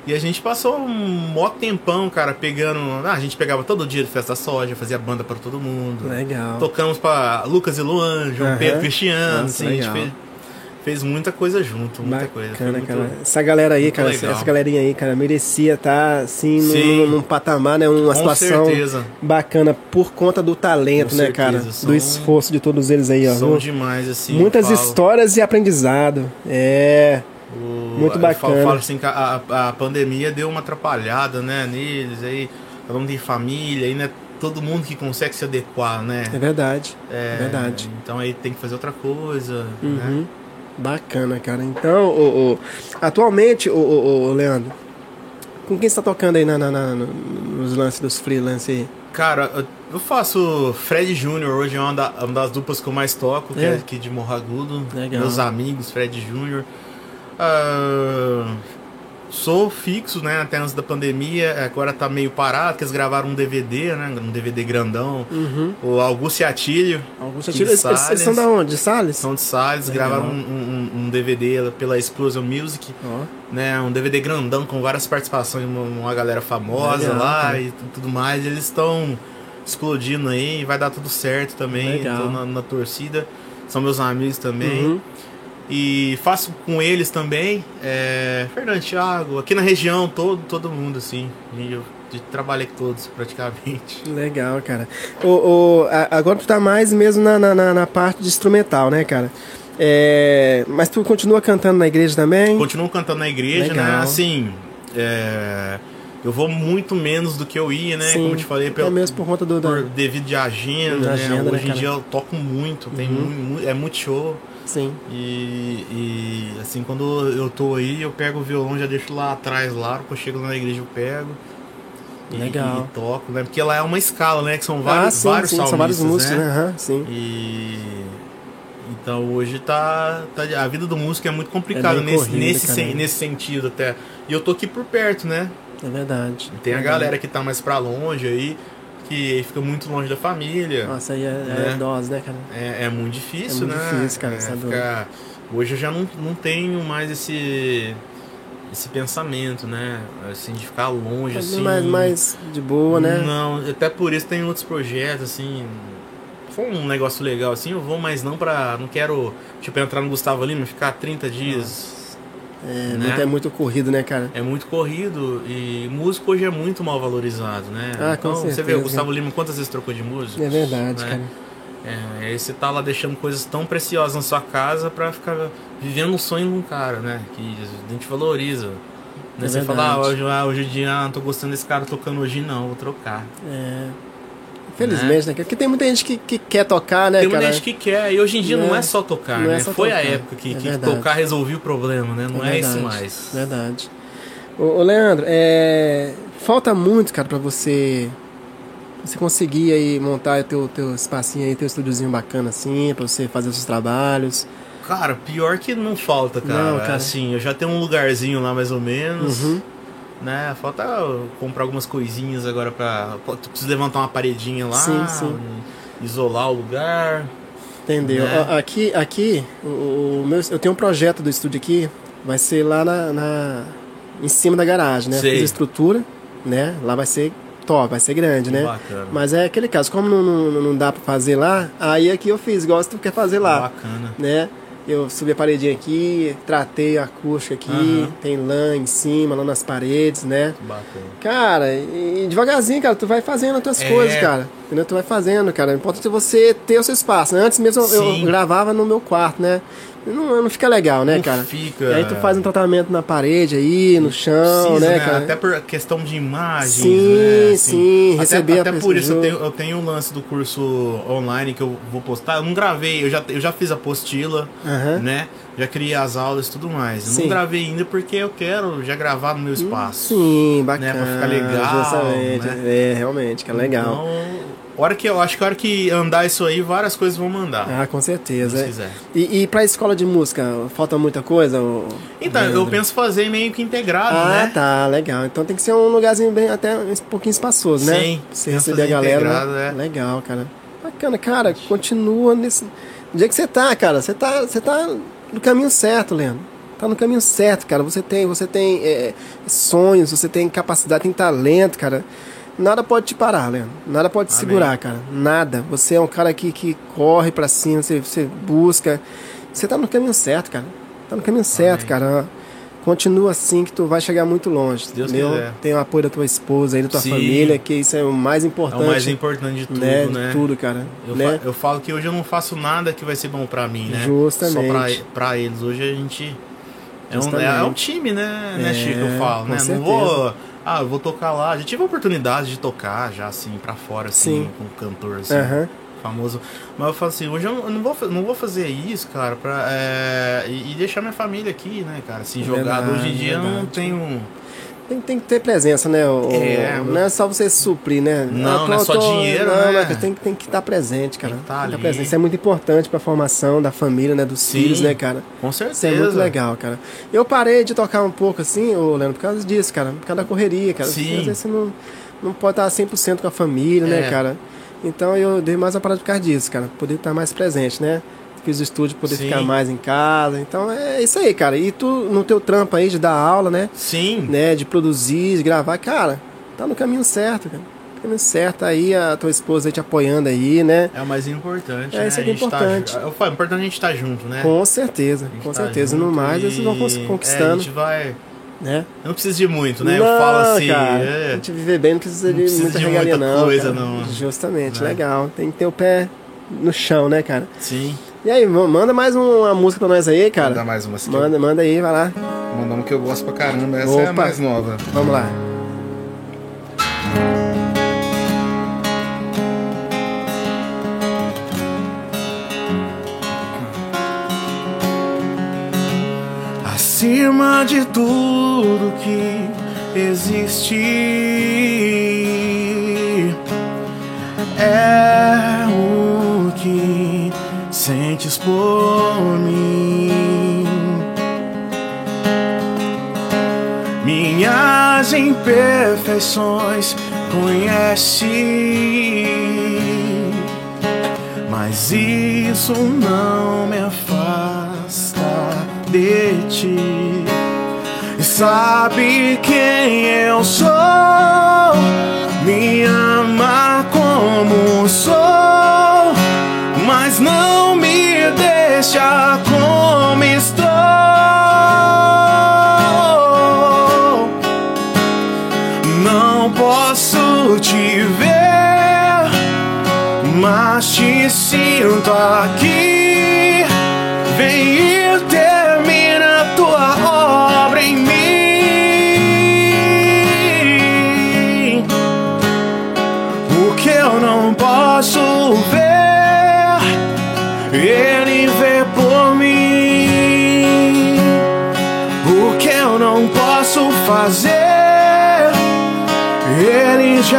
E a gente passou um mó tempão, cara, pegando. Ah, a gente pegava todo dia de festa da soja, fazia banda pra todo mundo. Legal. Tocamos pra Lucas e Luan, João Aham. Pedro Cristiano, Nossa, assim, a gente legal. fez, fez muita coisa junto, muita coisa. Foi Bacana, muito- cara. Essa galera aí, muito cara, legal. essa galerinha aí, cara, merecia estar assim num, num patamar, né? Uma Com situação certeza. bacana por conta do talento, Com né, certeza, cara? são- Do esforço de todos eles aí, ó. São viu? demais, assim. Muitas histórias e aprendizado. É. O- Muito eu bacana. Falo, falo assim que a, a- pandemia deu uma atrapalhada, né, neles aí. Um tem família, aí não é todo mundo que consegue se adequar, né? É verdade. É, verdade. Então aí tem que fazer outra coisa, né? Bacana, cara. Então, o, atualmente, o, Leandro, com quem você tá tocando aí na, na- na- no- nos lances dos freelance aí? Cara, eu- faço Fred Júnior hoje, é uma, da- uma das duplas que eu mais toco, que É? é aqui de Morragudo. Legal. Meus amigos, Fred Júnior. Ah, sou fixo, né, até antes da pandemia. Agora tá meio parado, porque eles gravaram um DVD, né, um DVD grandão. Uhum. O Augusto e Atílio, Alguns de eles, eles, são da onde? De Salles? são de Salles, Legal. gravaram um, um- um DVD pela Explosion Music. Ó, né, um DVD grandão com várias participações de uma, uma galera famosa Legal, lá cara. e tu- tudo mais. Eles estão explodindo aí, vai dar tudo certo também. Legal. Tô na, na torcida. São meus amigos também. Uhum. E faço com eles também. É, Fernando Thiago, aqui na região, todo, todo mundo, assim. Eu, trabalhei com todos praticamente. Legal, cara. O, o, a- agora tu tá mais mesmo na, na, na- parte de instrumental, né, cara? É, mas tu continua cantando na igreja também? Continuo cantando na igreja, Legal. né? Assim, é, eu vou muito menos do que eu ia, né? Sim, Como eu te falei, é pelo, mesmo por conta do... por devido de agenda, né? agenda, né, Hoje em dia eu toco muito, tem Uhum. mu- mu- é muito show. Sim. E, e, assim, quando eu tô aí, eu pego o violão, já deixo lá atrás, lá, quando eu chego na igreja eu pego. E, Legal. e toco, né? Porque lá é uma escala, né? Que são vários, ah, sim, vários sim, são vários salmistas, músicos, né? né? Aham, sim. E então hoje tá, tá a vida do músico é muito complicada É nesse nesse, sen- nesse sentido até. E eu tô aqui por perto, né? É verdade. Tem a É galera que tá mais pra longe aí, que fica muito longe da família. Nossa, aí é, Né? é dose, né, cara? É, é muito difícil, É muito né? difícil, cara, É, tá ficar- Hoje eu já não, não tenho mais esse esse pensamento, né? Assim, de ficar longe, assim. mais, mais de boa, né? Não, até por isso tem outros projetos, assim. For um negócio legal assim, eu vou, mas não pra. Não quero, tipo, entrar no Gustavo Lima e ficar 30 dias. É, né? muito, é muito corrido, né, cara? É muito corrido e músico hoje é muito mal valorizado, né? Ah, com então, você vê certeza. o Gustavo Lima quantas vezes trocou de músico? É verdade, né? cara. É, aí você tá lá deixando coisas tão preciosas na sua casa pra ficar vivendo o sonho de um cara, né? Que a gente valoriza. Né? É você fala, ah, verdade. hoje, ah, hoje em dia ah, não tô gostando desse cara tocando hoje, não, vou trocar. É. Infelizmente, né? Porque tem muita gente que, que quer tocar, né, Tem cara? muita gente que quer, e hoje em dia não, Não é, é- só tocar, é né? só Foi a tocar, época que, é que tocar resolvia o problema, né? Não é, isso verdade, mais. Verdade. Ô, ô, Leandro, é, falta muito, cara, pra você você conseguir aí montar o teu, teu espacinho aí, teu estúdiozinho bacana assim, pra você fazer os seus trabalhos. Cara, pior que não falta, cara. Não, cara. Assim, eu já tenho um lugarzinho lá mais ou menos. Uhum. Né? Falta comprar algumas coisinhas agora pra. Tu precisa levantar uma paredinha lá, Sim, sim. isolar o lugar. Entendeu? Né? Aqui, aqui o, o meu, eu tenho um projeto do estúdio aqui, vai ser lá na, na- em cima da garagem, né? Sei. Fiz a estrutura, né? Lá vai ser top, vai ser grande, né? Bacana. Mas é aquele caso, como não, não, não dá pra fazer lá, aí aqui eu fiz, tu quer fazer lá, Bacana. né? Eu subi a paredinha aqui, tratei a acústica aqui, Aham. tem lã em cima, lá nas paredes, né? Bacana. Cara, e devagarzinho, cara, tu vai fazendo as tuas É. coisas, cara. Entendeu? Tu vai fazendo, cara. O importante é você ter o seu espaço. né? Antes mesmo eu- eu gravava no meu quarto, né? Não, não fica legal, né, Não cara? fica. E aí tu faz um tratamento na parede aí, no chão, Precisa, né, cara? Até por questão de imagens, Sim, né? sim, Até, receber a até por isso eu tenho, eu tenho um lance do curso online que eu vou postar. Eu não gravei, eu já, eu já fiz a apostila, Aham. né? Já criei as aulas e tudo mais. Sim. não gravei ainda porque eu quero já gravar no meu espaço. Sim, bacana. Né, pra ficar legal, Justamente. né? É, realmente, que é legal. Então, hora que eu acho que a hora que andar isso aí, várias coisas vão mandar. ah, com se certeza. Deus é. quiser. E, e pra escola de música, falta muita coisa? ô- Então, eu Leandro? penso fazer meio que integrado, Ah, né? tá, legal. Então tem que ser um lugarzinho bem até um pouquinho espaçoso, né? Sim, você receber a galera. né? é. Legal, cara. Bacana, cara. Continua nesse. Do jeito que você tá, cara. Você tá, você tá no caminho certo, Leandro. tá no caminho certo, cara. Você tem, você tem é, sonhos, você tem capacidade, tem talento, cara. Nada pode te parar, Leandro. Nada pode te Amém. segurar, cara. Nada. Você é um cara que, que corre pra cima, você, você busca. Você tá no caminho certo, cara. Tá no caminho certo, Amém. cara. Continua assim que tu vai chegar muito longe. Deus entendeu? quiser. Tem o apoio da tua esposa aí, da tua Sim. família, que isso é o mais É importante. o mais importante de tudo, né? né? De tudo, cara. Eu, né? fa- eu falo que hoje eu não faço nada que vai ser bom pra mim, né? Justamente. Só pra, pra eles. Hoje a gente. É um, é, é um time, né, né É, Chico? Eu falo, com né? certeza. Não vou. Ah, eu vou tocar lá. Já tive a oportunidade de tocar já, assim, pra fora, assim, Sim. com um cantor, assim, Aham. famoso. Mas eu falo assim, hoje eu não vou, não vou fazer isso, cara, pra, é, e, e deixar minha família aqui, né, cara? Assim, jogado. Verdade, Hoje em dia eu não verdade. tenho. Tem, tem que ter presença, né? O, É, não é só você suprir, né? Não, Ah, não é só dinheiro, não, né? mas tem, que- tem que estar presente, cara. Tem que tá estar ali. presente. Isso é muito importante pra formação da família, né? Dos Sim. filhos, né, cara? Com Isso certeza. é muito legal, cara. Eu parei de tocar um pouco assim, ô Leandro, por causa disso, cara. Por causa da correria, cara. Sim. Às vezes você não, não pode estar 100% com a família, né, É. cara? Então eu dei mais a parada por causa disso, cara. Poder estar mais presente, né? Fiz o estúdio, poder Sim. ficar mais em casa. Então é isso aí, cara. E tu, no teu trampo aí de dar aula, né? Sim. né, de produzir, de gravar, cara, tá no caminho certo, cara. No caminho certo aí, a tua esposa aí te apoiando aí, né? É o mais importante. É, né? isso é A gente importante. Tá, é o importante a gente estar junto, né? Com certeza, com tá certeza. No mais, e- eles vão cons- É, a conquistando, gente vai. né? Eu não preciso de muito, né? Não, eu falo assim. cara, é, a gente viver bem não precisa Não de precisa muita de regalia, muita não. coisa, cara. não. Justamente, Né? legal. Tem que ter o pé no chão, né, cara? Sim. E aí, ma- manda mais um- uma música pra nós aí, cara. mais uma aqui. Manda, manda aí, vai lá. Mandar uma que eu gosto pra caramba. Essa é a Opa. mais nova. Vamos lá. Acima de tudo que existe é o que sentes por mim. Minhas imperfeições conhece, mas isso não me afasta de ti. Sabe quem eu sou, me ama como sou, mas não me deixa como estou. Não posso te ver, mas te sinto aqui.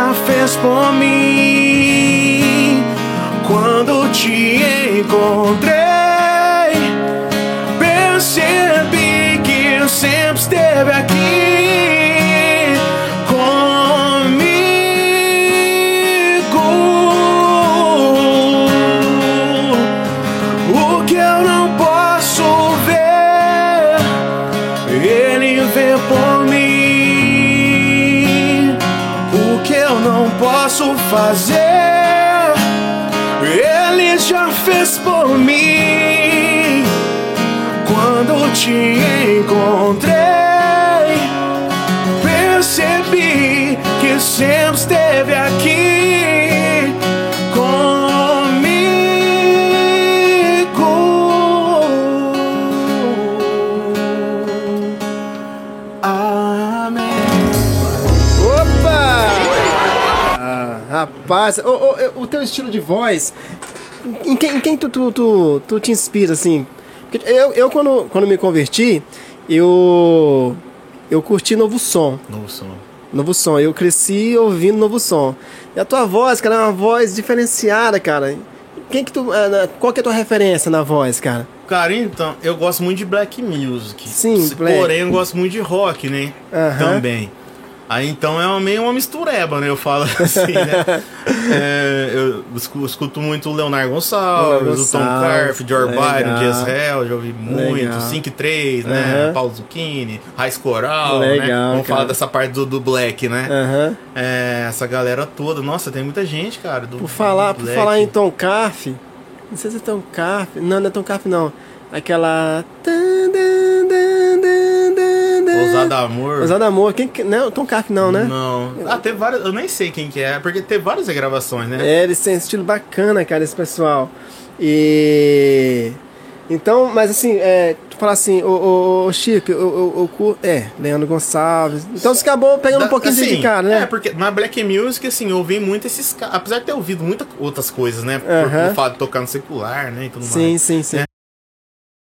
Já fez por mim. Quando te encontrei, te encontrei, percebi que sempre esteve aqui comigo. Amém. Opa! Ah, rapaz, ô, ô, o teu estilo de voz, em quem, em quem tu, tu, tu, tu te inspira, assim? Eu, eu quando, quando me converti, eu, eu curti Novo Som. Novo som. Novo Som. Eu cresci ouvindo Novo Som. E a tua voz, cara, é uma voz diferenciada, cara. Quem que tu, eh, na- qual que é a tua referência na voz, cara? Cara, então, eu gosto muito de black music. Sim, black. Porém, eu gosto muito de rock, né? Aham. Também. Aí então é meio uma mistureba, né? Eu falo assim, né? É, eu escu- escuto muito o Leonardo Gonçalves, Leonardo o Tom Carf, George legal. Jazz Hell, já ouvi muito, Legal. 5 e 3, né? Aham. Paulo Zucchini, Raiz Coral, né? Legal, Vamos cara. falar dessa parte do, do Black, né? É, essa galera toda. Nossa, tem muita gente, cara. Do, Por falar, do por Black. falar em Tom Carf, não sei se é Tom Carf, não, não é Tom Carf não. Aquela Ousado Amor. Ousado Amor, quem que- não, é o Tom Carf não, né? Não. Ah, teve várias. Eu nem sei quem que é, porque teve várias regravações, né? É, eles têm estilo bacana, cara, esse pessoal. E. Então, mas assim, é, tu fala assim, ô, ô, ô, Chico, eu cu- É, Leandro Gonçalves. Então você acabou pegando um Da- pouquinho assim, de cara, né? É, porque na Black Music, assim, eu ouvi muito esses caras. Apesar de ter ouvido muitas outras coisas, né? Por, Aham. por fato de tocar no secular, né? E tudo sim, mais. sim, sim. É,